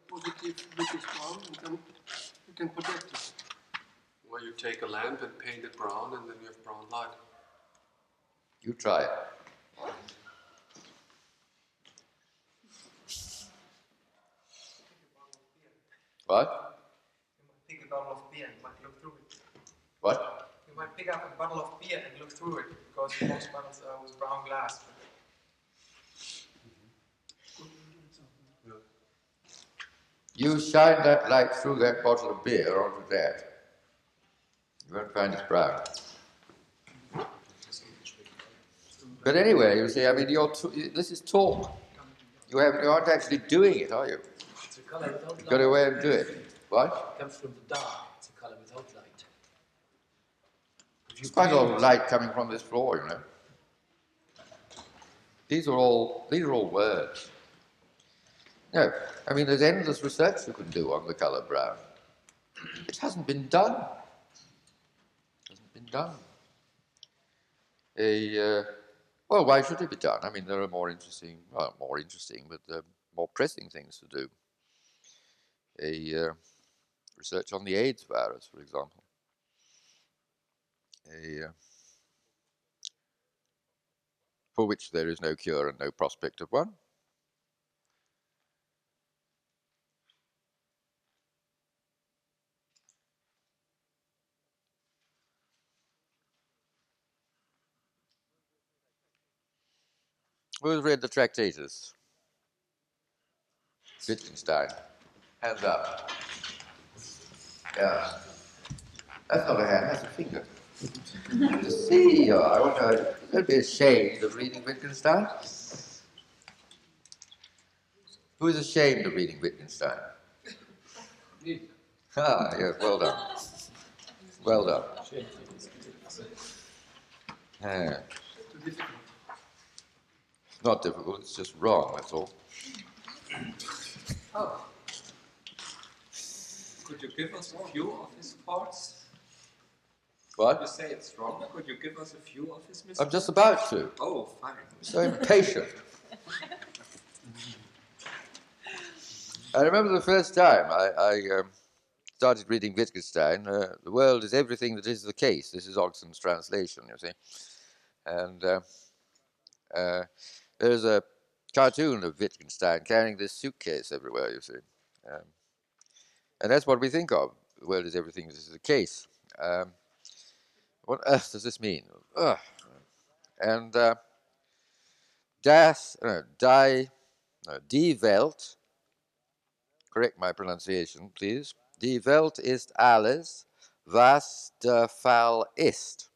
positive British brown, you can, you can project it. Where you take a lamp and paint it brown, and then you have brown light. You try it. What? You might pick a bottle of beer and might look through it. What? You might pick up a bottle of beer and look through it because most bottles are with brown glass. You shine that light through that bottle of beer onto that. You won't find it's brown. But anyway, you see, I mean, you're t- this is talk. You, have, you aren't actually doing it, are you? It's a colour without light. Got to way and do it. What? It comes from the dark. It's a colour without light. There's quite a lot of light coming from this floor, you know. These are all these are all words. No, I mean there's endless research you can do on the colour brown. It hasn't been done. It hasn't been done. A uh, well, why should it be done? I mean, there are more interesting, well, more interesting, but uh, more pressing things to do. A uh, research on the AIDS virus, for example. A, uh, for which there is no cure and no prospect of one. Who's read the Tractatus? Wittgenstein. Hands up. Yeah. That's not a hand, that's a finger. to see you. I wonder, don't be ashamed of reading Wittgenstein. Who is ashamed of reading Wittgenstein? Ah, yes, well done. Well done. Yeah. It's not difficult, it's just wrong, that's all. Oh. Could you give us a few of his parts? You say it's wrong. Could you give us a few of his mistakes? I'm just about to. Oh, fine. So impatient. <laughs> I remember the first time I, I um, started reading Wittgenstein. Uh, the world is everything that is the case. This is Ogden's translation, you see. And uh, uh, there's a cartoon of Wittgenstein carrying this suitcase everywhere, you see. Um, and that's what we think of. The world is everything This is the case. Um, what on earth does this mean? Ugh. And uh, no, die, no, die Welt, correct my pronunciation, please. Die Welt ist alles, was der Fall ist.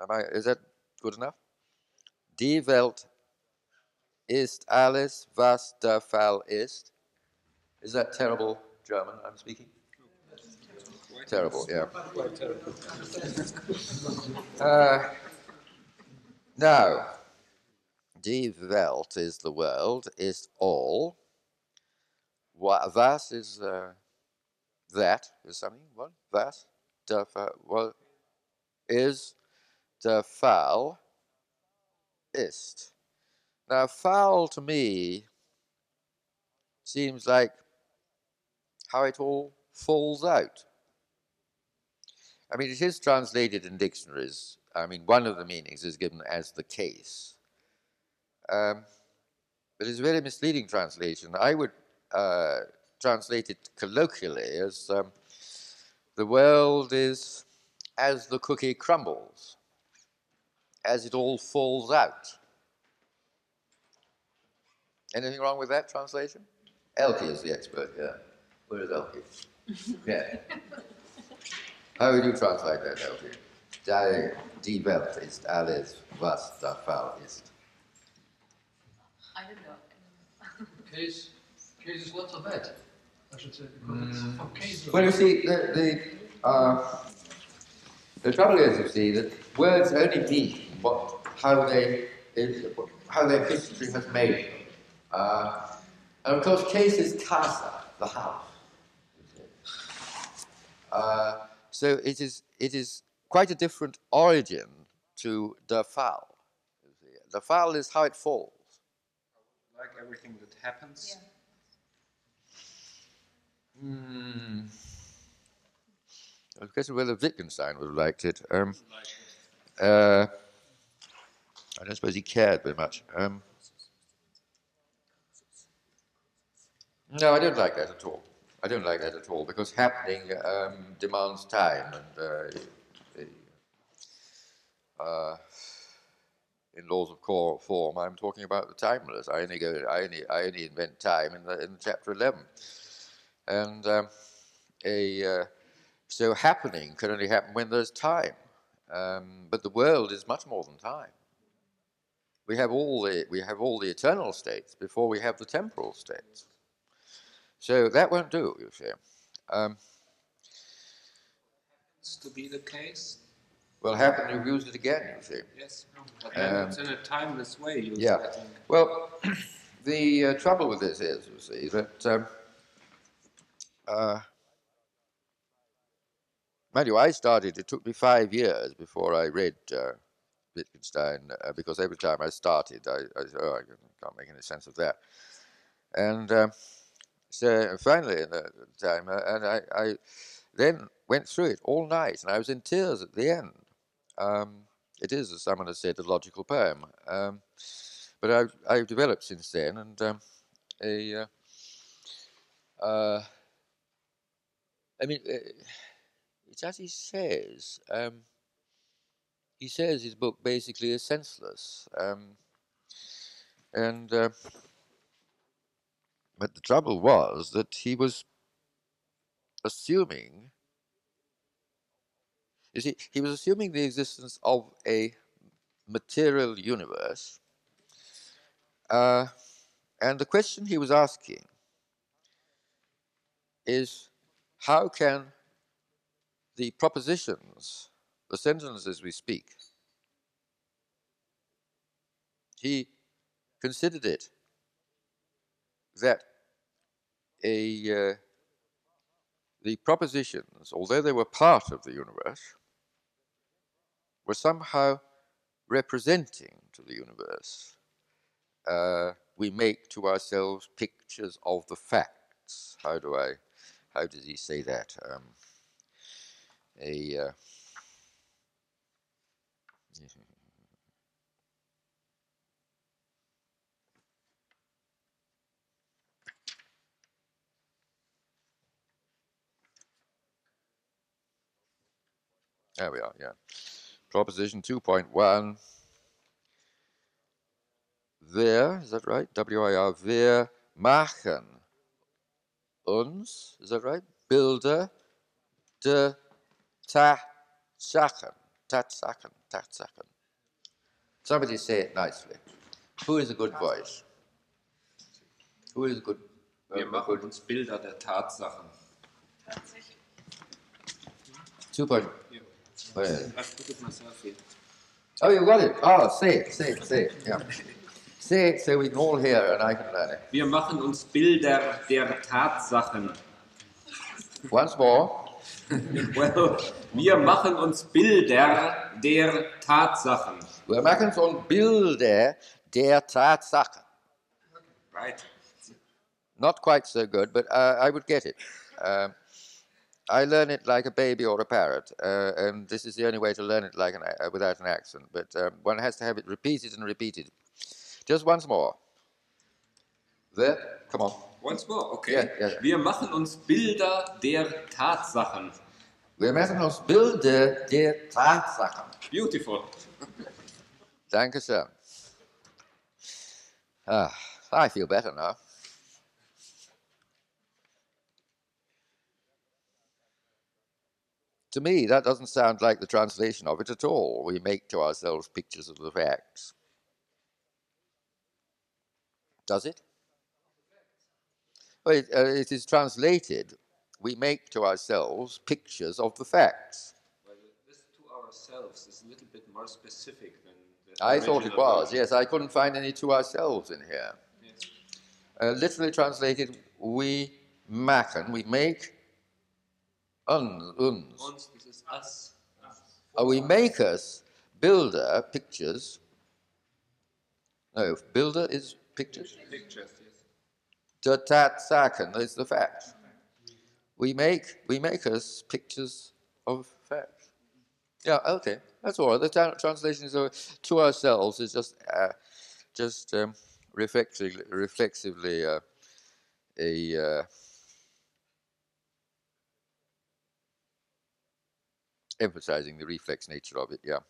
Am I, is that good enough? Die Welt ist alles, was der Fall ist. Is that terrible German I'm speaking? Terrible, yeah. Uh, now, die Welt is the world, is all. Wa- Was is uh, that is something. What? Was? Der. What is der Fall ist. Now, Fall to me seems like how it all falls out. I mean, it is translated in dictionaries. I mean, one of the meanings is given as the case. Um, but it's a very misleading translation. I would uh, translate it colloquially as um, the world is as the cookie crumbles, as it all falls out. Anything wrong with that translation? Elke is the expert here. Where is Elke? yeah. How would you translate that, Elke? Die, die Welt ist alles, was der Fall ist. I don't know. Case, case is what's of that? I should say, because it's from. Well, you see, the, the, uh, the trouble is, you see, that words only mean what, how they, is, how their history has made them. Uh, and of course, case is casa, the house. You see. Uh, so it is, it is quite a different origin to the foul. The foul is how it falls. Like everything that happens. Hmm. I guess whether Wittgenstein would have liked it. Um, uh, I don't suppose he cared very much. Um, no, I don't like that at all. I don't like that at all because happening um, demands time and uh, uh, in laws of core form, I'm talking about the timeless. I only go. I only. I only invent time in the in chapter eleven, and um, a uh, so happening can only happen when there's time. Um, but the world is much more than time. We have all the we have all the eternal states before we have the temporal states. So that won't do. You see. Um, to be the case. well, happen. You've used it again. You see. Yes. But Um, it's in a timeless way. Used, yeah. Well, <clears throat> the uh, trouble with this is, you see, that um, uh, mind you, I started. It took me five years before I read uh, Wittgenstein uh, because every time I started, I, I said, "Oh, I can't make any sense of that," and um, so finally, in the time, uh, and I, I then went through it all night, and I was in tears at the end. Um, it is, as someone has said, a logical poem. Um, but I've, I've developed since then, and um, a, uh, uh, I mean, uh, it's as he says. Um, he says his book basically is senseless, um, and uh, but the trouble was that he was assuming. You see, he was assuming the existence of a material universe uh, and the question he was asking is how can the propositions, the sentences we speak, he considered it that a uh, the propositions, although they were part of the universe, were somehow representing to the universe uh, we make to ourselves pictures of the facts. How do I, how does he say that? Um, a, uh, <laughs> There we are, yeah. Proposition 2.1. Wir, is that right? W-I-R, wir machen uns, is that right? Bilder de Tatsachen. Tatsachen, Tatsachen. Somebody say it nicely. Who is a good voice? Who is a good Wir machen uns Bilder der Tatsachen. 2.2 Oh, you got it. Oh, say it, say it, say it. Yeah. Say it so we can all hear and I can learn it. Wir machen uns Bilder der Tatsachen. Once more. <laughs> well, wir machen uns Bilder der Tatsachen. Wir machen uns Bilder der Tatsachen. Right. Not quite so good, but uh, I would get it. Um, I learn it like a baby or a parrot, uh, and this is the only way to learn it like an, uh, without an accent. But um, one has to have it repeated and repeated. Just once more. There, come on. Once more, okay. Ja, ja, ja. Wir machen uns Bilder der Tatsachen. Wir machen uns Bilder der Tatsachen. Beautiful. Danke schön. Ah, I feel better now. To me, that doesn't sound like the translation of it at all. We make to ourselves pictures of the facts. Does it? Well, it, uh, it is translated. We make to ourselves pictures of the facts. Well, this to ourselves is a little bit more specific than the I thought it was, version. yes. I couldn't find any to ourselves in here. Yes. Uh, literally translated, we machen, we make uns, uns. Uns, this is us. Uh, we make us builder pictures. No, builder is pictures. Pictures, yes. Is the fact. We make we make us pictures of facts. Yeah, okay, that's all right. The translation is uh, to ourselves is just uh, just um, reflexively, reflexively uh, a emphasizing the reflex nature of it. Yeah,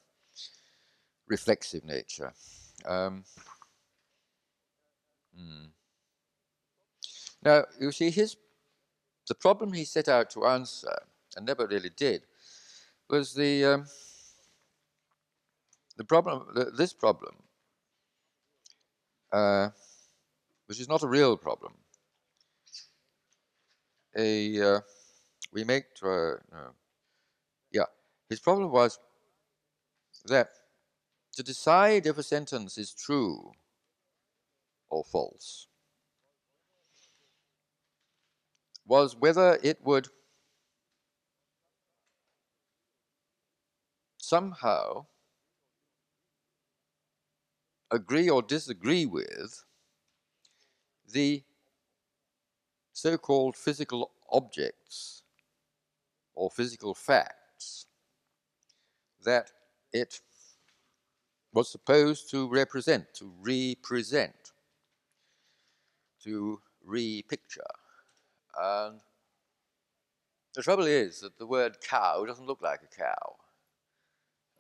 reflexive nature. Um, hmm. Now, you see, his the problem he set out to answer, and never really did, was the um, the problem. th this problem, uh, which is not a real problem. A uh, we make uh. His problem was that to decide if a sentence is true or false was whether it would somehow agree or disagree with the so called physical objects or physical facts that it was supposed to represent, to represent, to repicture. And the trouble is that the word cow doesn't look like a cow.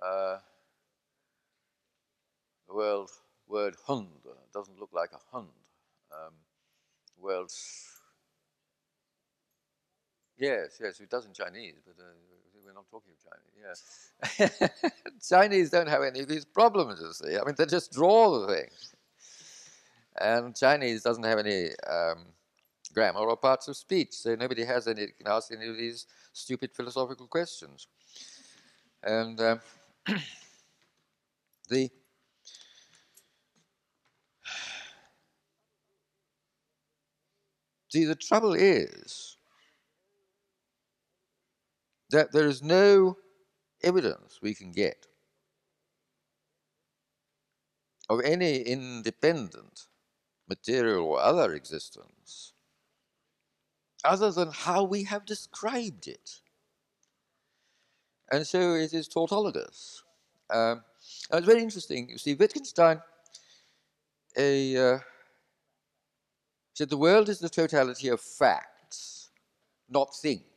Uh, the word, word hund doesn't look like a hund. Um, yes, yes, it does in Chinese, but uh, we're not talking of Chinese. Yeah. <laughs> Chinese don't have any of these problems, you see. I mean, they just draw the thing. And Chinese doesn't have any um, grammar or parts of speech, so nobody has any can ask any of these stupid philosophical questions. And um, <clears throat> the <sighs> see the trouble is that there is no evidence we can get of any independent material or other existence other than how we have described it. And so it is tautologous. Um, it's very interesting. You see, Wittgenstein a, uh, said the world is the totality of facts, not things.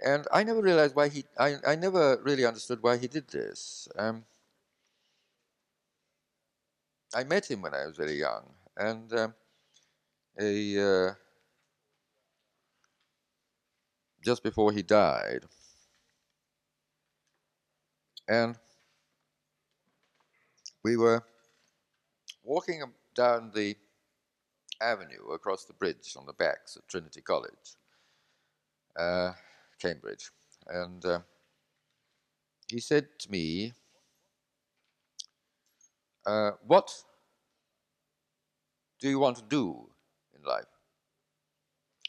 And I never realized why he, I, I never really understood why he did this. Um, I met him when I was very young, and um, uh, just before he died. And we were walking down the avenue across the bridge on the backs at Trinity College, uh, Cambridge. And uh, he said to me, uh, What do you want to do in life?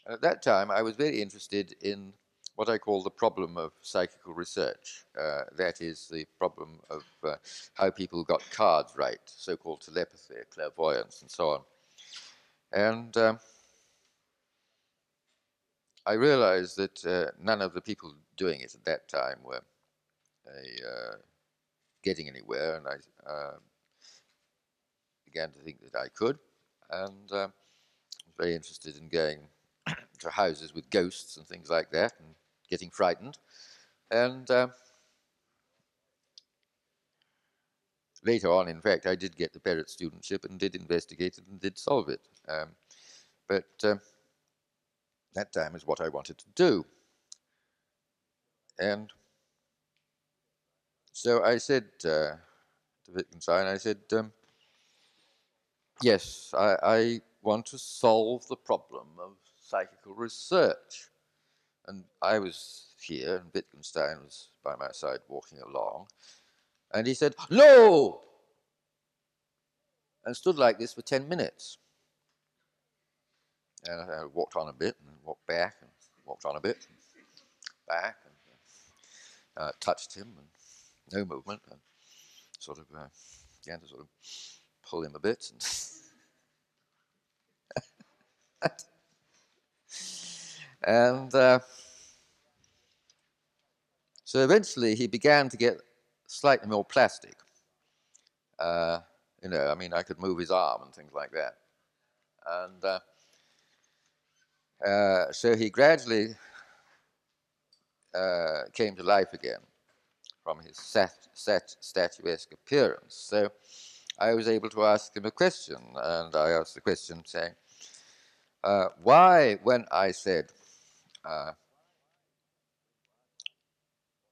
And at that time, I was very interested in what I call the problem of psychical research. Uh, that is the problem of uh, how people got cards right, so called telepathy, clairvoyance, and so on. And um, I realized that uh, none of the people doing it at that time were uh, getting anywhere, and I uh, began to think that I could, and uh, was very interested in going <coughs> to houses with ghosts and things like that, and getting frightened. And uh, later on, in fact, I did get the Perrott studentship and did investigate it and did solve it. Um, but that time is what I wanted to do. And so I said uh, to Wittgenstein, I said, um, yes, I, I want to solve the problem of psychical research. And I was here, and Wittgenstein was by my side walking along. And he said, No! And stood like this for 10 minutes. And I walked on a bit, and walked back, and walked on a bit, and back, and uh, touched him, and no movement, and sort of uh, began to sort of pull him a bit. And, <laughs> and uh, so eventually he began to get slightly more plastic. Uh, you know, I mean, I could move his arm and things like that. And uh, so he gradually uh, came to life again from his statuesque appearance. So I was able to ask him a question, and I asked the question saying, uh, Why, when I said, uh,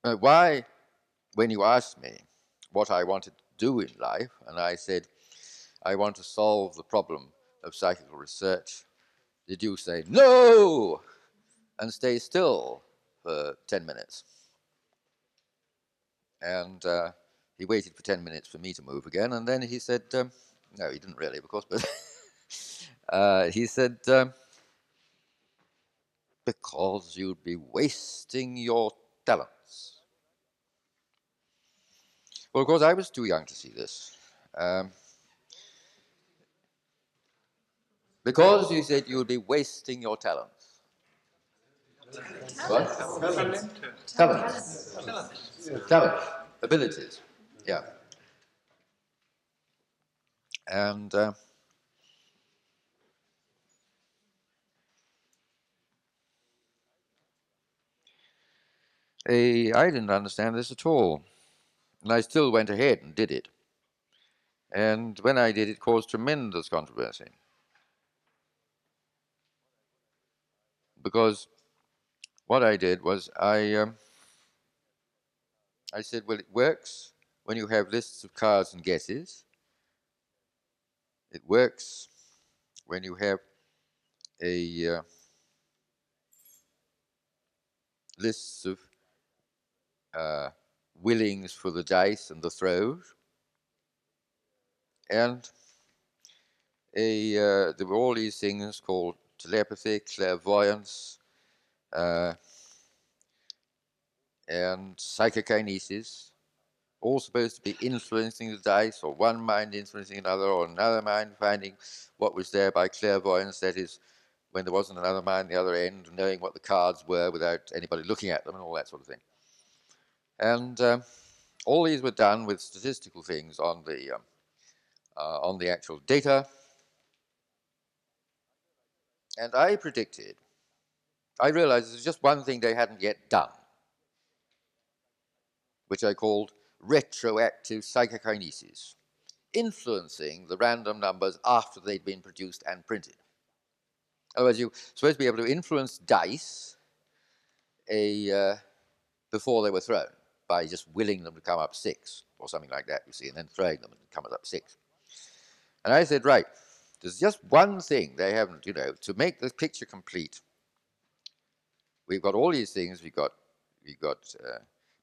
uh, why, when you asked me what I wanted to do in life, and I said, I want to solve the problem of psychical research, did you say, no, and stay still for 10 minutes? And uh, he waited for 10 minutes for me to move again, and then he said, um, no, he didn't really, of course, but <laughs> uh, he said, um, because you'd be wasting your talents. Well, of course, I was too young to see this. Um, because you said you would be wasting your talents. What? Talents. Talents. Abilities. Yeah. And uh, eh, I didn't understand this at all. And I still went ahead and did it. And when I did, it caused tremendous controversy. Because what I did was I, um, I said, well, it works when you have lists of cards and guesses. It works when you have a uh, lists of uh, willings for the dice and the throws. And a, uh, there were all these things called telepathy, clairvoyance, uh, and psychokinesis, all supposed to be influencing the dice, or one mind influencing another, or another mind finding what was there by clairvoyance, that is, when there wasn't another mind the other end, knowing what the cards were without anybody looking at them, and all that sort of thing. And um, all these were done with statistical things on the, um, uh, on the actual data. And I predicted, I realized there's just one thing they hadn't yet done, which I called retroactive psychokinesis, influencing the random numbers after they'd been produced and printed. Otherwise, you're supposed to be able to influence dice a uh, before they were thrown by just willing them to come up six or something like that, you see, and then throwing them and coming up six. And I said, right, there's just one thing they haven't, you know, to make the picture complete. We've got all these things. We've got, we've got uh,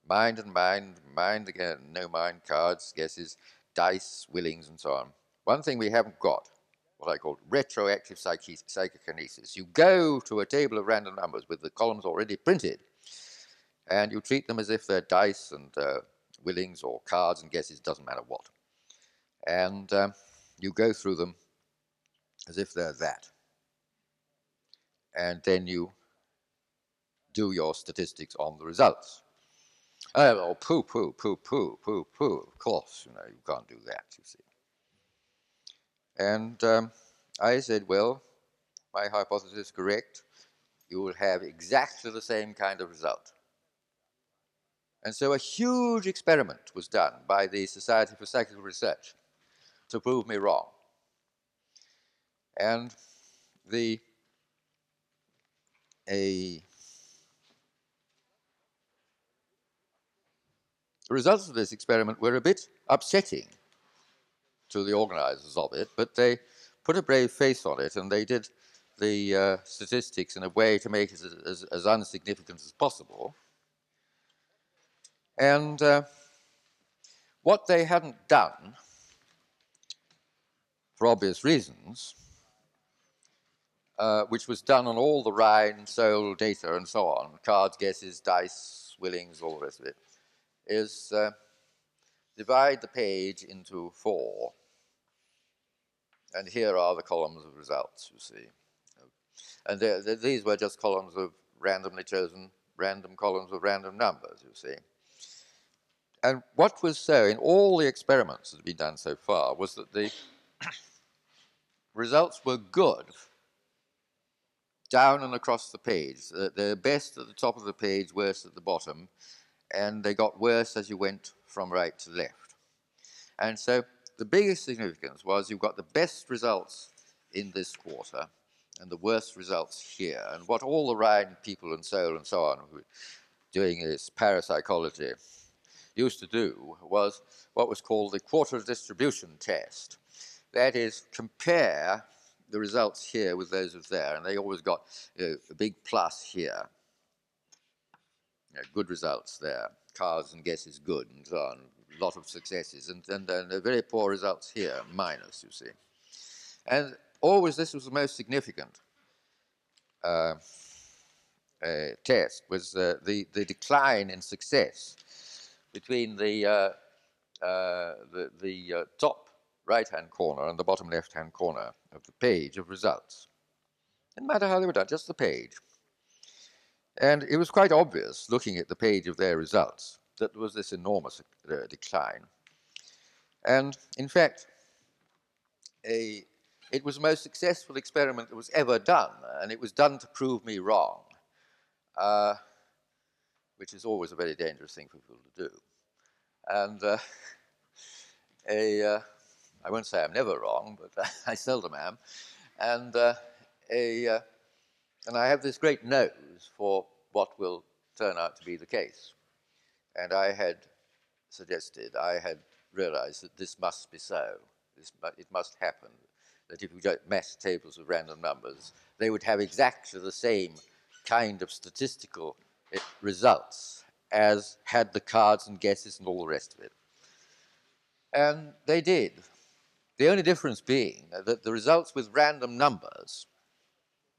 mind and mind, mind again, no mind, cards, guesses, dice, willings, and so on. One thing we haven't got, what I call retroactive psyche- psychokinesis. You go to a table of random numbers with the columns already printed, and you treat them as if they're dice and uh, willings or cards and guesses, doesn't matter what. And um, you go through them as if they're that. And then you do your statistics on the results. Oh, poo, poo, poo, poo, poo, poo. Of course, you know, you can't do that, you see. And um, I said, well, my hypothesis is correct. You will have exactly the same kind of result. And so a huge experiment was done by the Society for Psychical Research to prove me wrong. And the a the results of this experiment were a bit upsetting to the organizers of it, but they put a brave face on it and they did the uh, statistics in a way to make it as, as, unsignificant as possible. And uh, what they hadn't done, for obvious reasons, uh, which was done on all the Rhine, Soal data and so on, cards, guesses, dice, willings, all the rest of it, is uh, divide the page into four. And here are the columns of results, you see. And they're, they're, these were just columns of randomly chosen, random columns of random numbers, you see. And what was so in all the experiments that have been done so far was that the <coughs> results were good down and across the page. They're best at the top of the page, worst at the bottom, and they got worse as you went from right to left. And so the biggest significance was you've got the best results in this quarter and the worst results here. And what all the Rhine people and Soal and so on who were doing this parapsychology used to do was what was called the quarter distribution test. That is, compare the results here with those of there, and they always got you know, a big plus here. You know, good results there. Cards and guesses good, and so on. A lot of successes, and, and, and very poor results here, minus, you see. And always this was the most significant uh, uh, test, was uh, the, the decline in success between the, uh, uh, the, the uh, top right-hand corner and the bottom left-hand corner of the page of results. Didn't matter how they were done, just the page. And it was quite obvious, looking at the page of their results, that there was this enormous uh, decline. And in fact, a, it was the most successful experiment that was ever done, and it was done to prove me wrong, uh, which is always a very dangerous thing for people to do. And uh, <laughs> a, uh, I won't say I'm never wrong, but <laughs> I seldom am. And uh, a, uh, and I have this great nose for what will turn out to be the case. And I had suggested, I had realized that this must be so. This, it must happen. That if we got mass tables of random numbers, they would have exactly the same kind of statistical eh, results as had the cards and guesses and all the rest of it. And they did. The only difference being that the results with random numbers,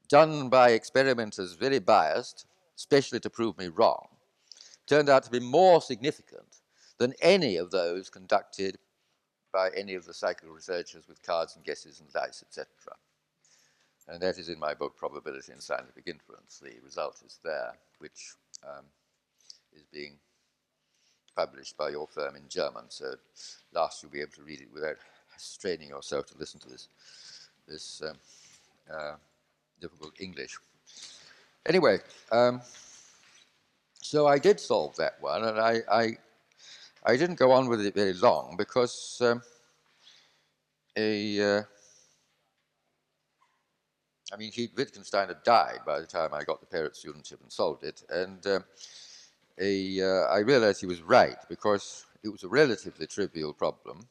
done by experimenters very biased, especially to prove me wrong, turned out to be more significant than any of those conducted by any of the psychical researchers with cards and guesses and dice, etc. And that is in my book, Probability and Scientific Inference. The result is there, which um, is being published by your firm in German. So last you'll be able to read it without straining yourself to listen to this, this um, uh, difficult English. Anyway, um, so I did solve that one, and I, I, I didn't go on with it very long because um, a, uh, I mean, he, Wittgenstein had died by the time I got the Perrott studentship and solved it, and um, a, uh, I realized he was right because it was a relatively trivial problem,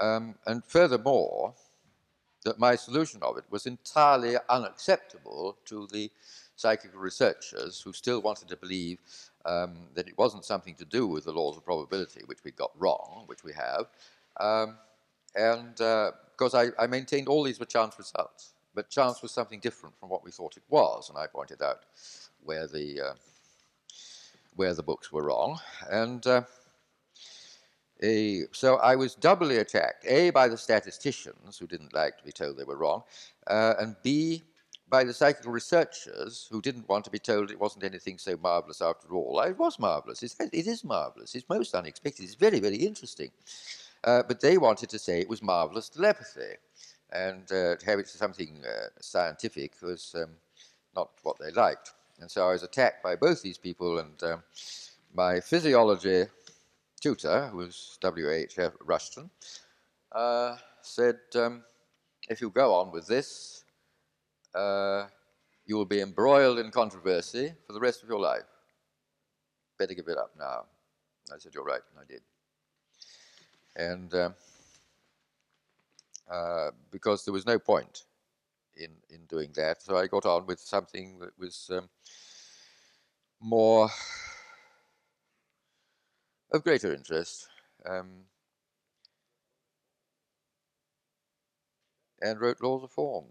um, and furthermore, that my solution of it was entirely unacceptable to the psychical researchers who still wanted to believe um, that it wasn't something to do with the laws of probability, which we got wrong, which we have, um, and uh, because I, I maintained all these were chance results. But chance was something different from what we thought it was, and I pointed out where the uh, where the books were wrong. And uh, so I was doubly attacked: a by the statisticians who didn't like to be told they were wrong, uh, and b by the psychical researchers who didn't want to be told it wasn't anything so marvelous after all. It was marvelous. It's, it is marvelous. It's most unexpected. It's very, very interesting. Uh, but they wanted to say it was marvelous telepathy and uh, to have it something uh, scientific was um, not what they liked. And so I was attacked by both these people, and um, my physiology tutor, who was W.H.F. Rushton, uh, said, um, if you go on with this, uh, you will be embroiled in controversy for the rest of your life. Better give it up now. I said, you're right, and I did. And um, uh, because there was no point in, in doing that. So I got on with something that was um, more of greater interest. Um, and wrote laws of form.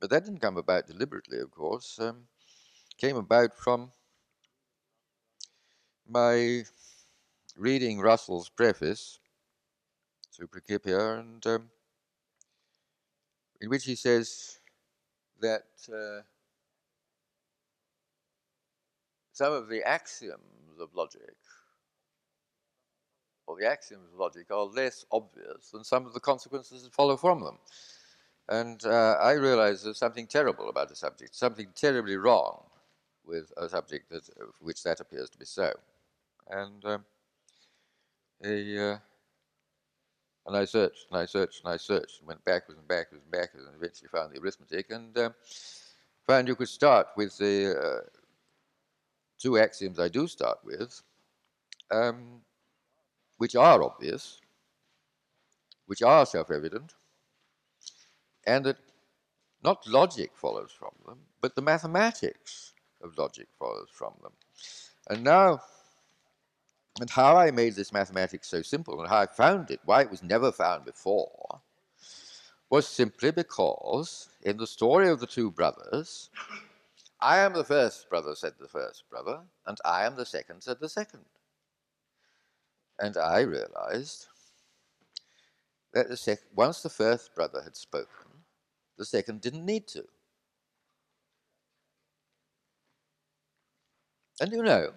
But that didn't come about deliberately, of course. Um, came about from my reading Russell's preface to Principia, and um, in which he says that uh, some of the axioms of logic, or the axioms of logic, are less obvious than some of the consequences that follow from them. And uh, I realize there's something terrible about a subject, something terribly wrong with a subject that, of which that appears to be so. And um, a, uh, and I searched and I searched and I searched and went backwards and backwards and backwards and eventually found the arithmetic and um, found you could start with the uh, two axioms I do start with, um, which are obvious, which are self-evident, and that not logic follows from them, but the mathematics of logic follows from them. And now and how I made this mathematics so simple and how I found it, why it was never found before, was simply because in the story of the two brothers, I am the first brother, said the first brother, and I am the second, said the second. And I realized that the once the first brother had spoken, the second didn't need to. And you know,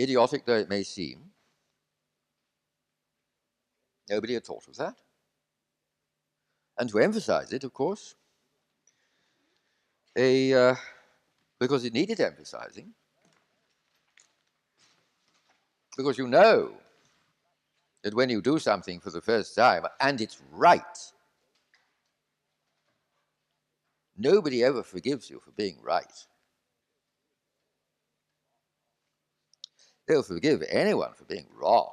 idiotic though it may seem, nobody had thought of that. And to emphasize it, of course, a, uh, because it needed emphasizing, because you know that when you do something for the first time and it's right, nobody ever forgives you for being right. They'll forgive anyone for being wrong.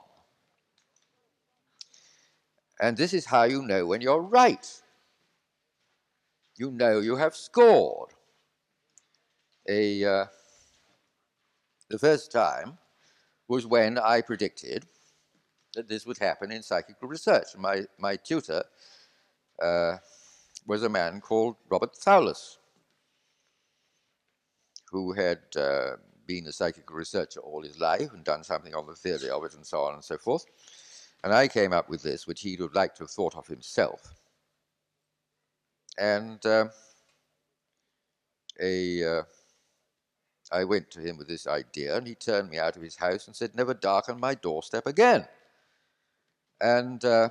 And this is how you know when you're right. You know you have scored. A, uh, the first time was when I predicted that this would happen in psychical research. My, my tutor uh, was a man called Robert Thouless, who had uh, been a psychical researcher all his life and done something on the theory of it and so on and so forth. And I came up with this, which he would like to have thought of himself. And uh, a, uh, I went to him with this idea, and he turned me out of his house and said, Never darken my doorstep again. And uh,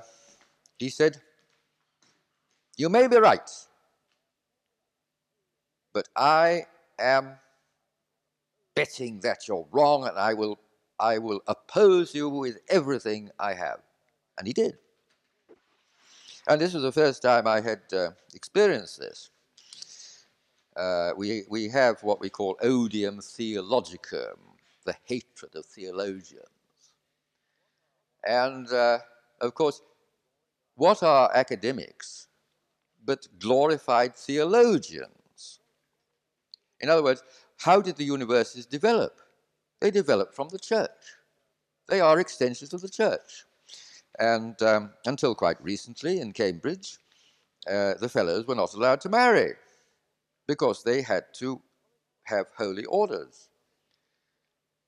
he said, You may be right, but I am betting that you're wrong, and I will, I will oppose you with everything I have. And he did. And this was the first time I had uh, experienced this. Uh, we, we have what we call odium theologicum, the hatred of theologians. And uh, of course, what are academics but glorified theologians? In other words, how did the universities develop? They developed from the church. They are extensions of the church. And um, until quite recently in Cambridge, uh, the fellows were not allowed to marry because they had to have holy orders.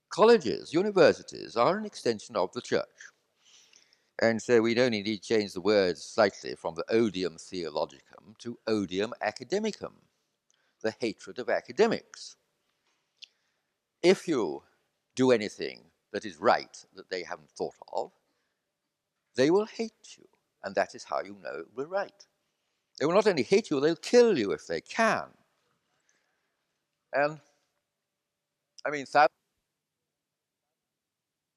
Colleges, universities are an extension of the church. And so we'd only need to change the words slightly from the odium theologicum to odium academicum, the hatred of academics. If you do anything that is right that they haven't thought of, they will hate you. And that is how you know it will be right. They will not only hate you, they'll kill you if they can. And I mean,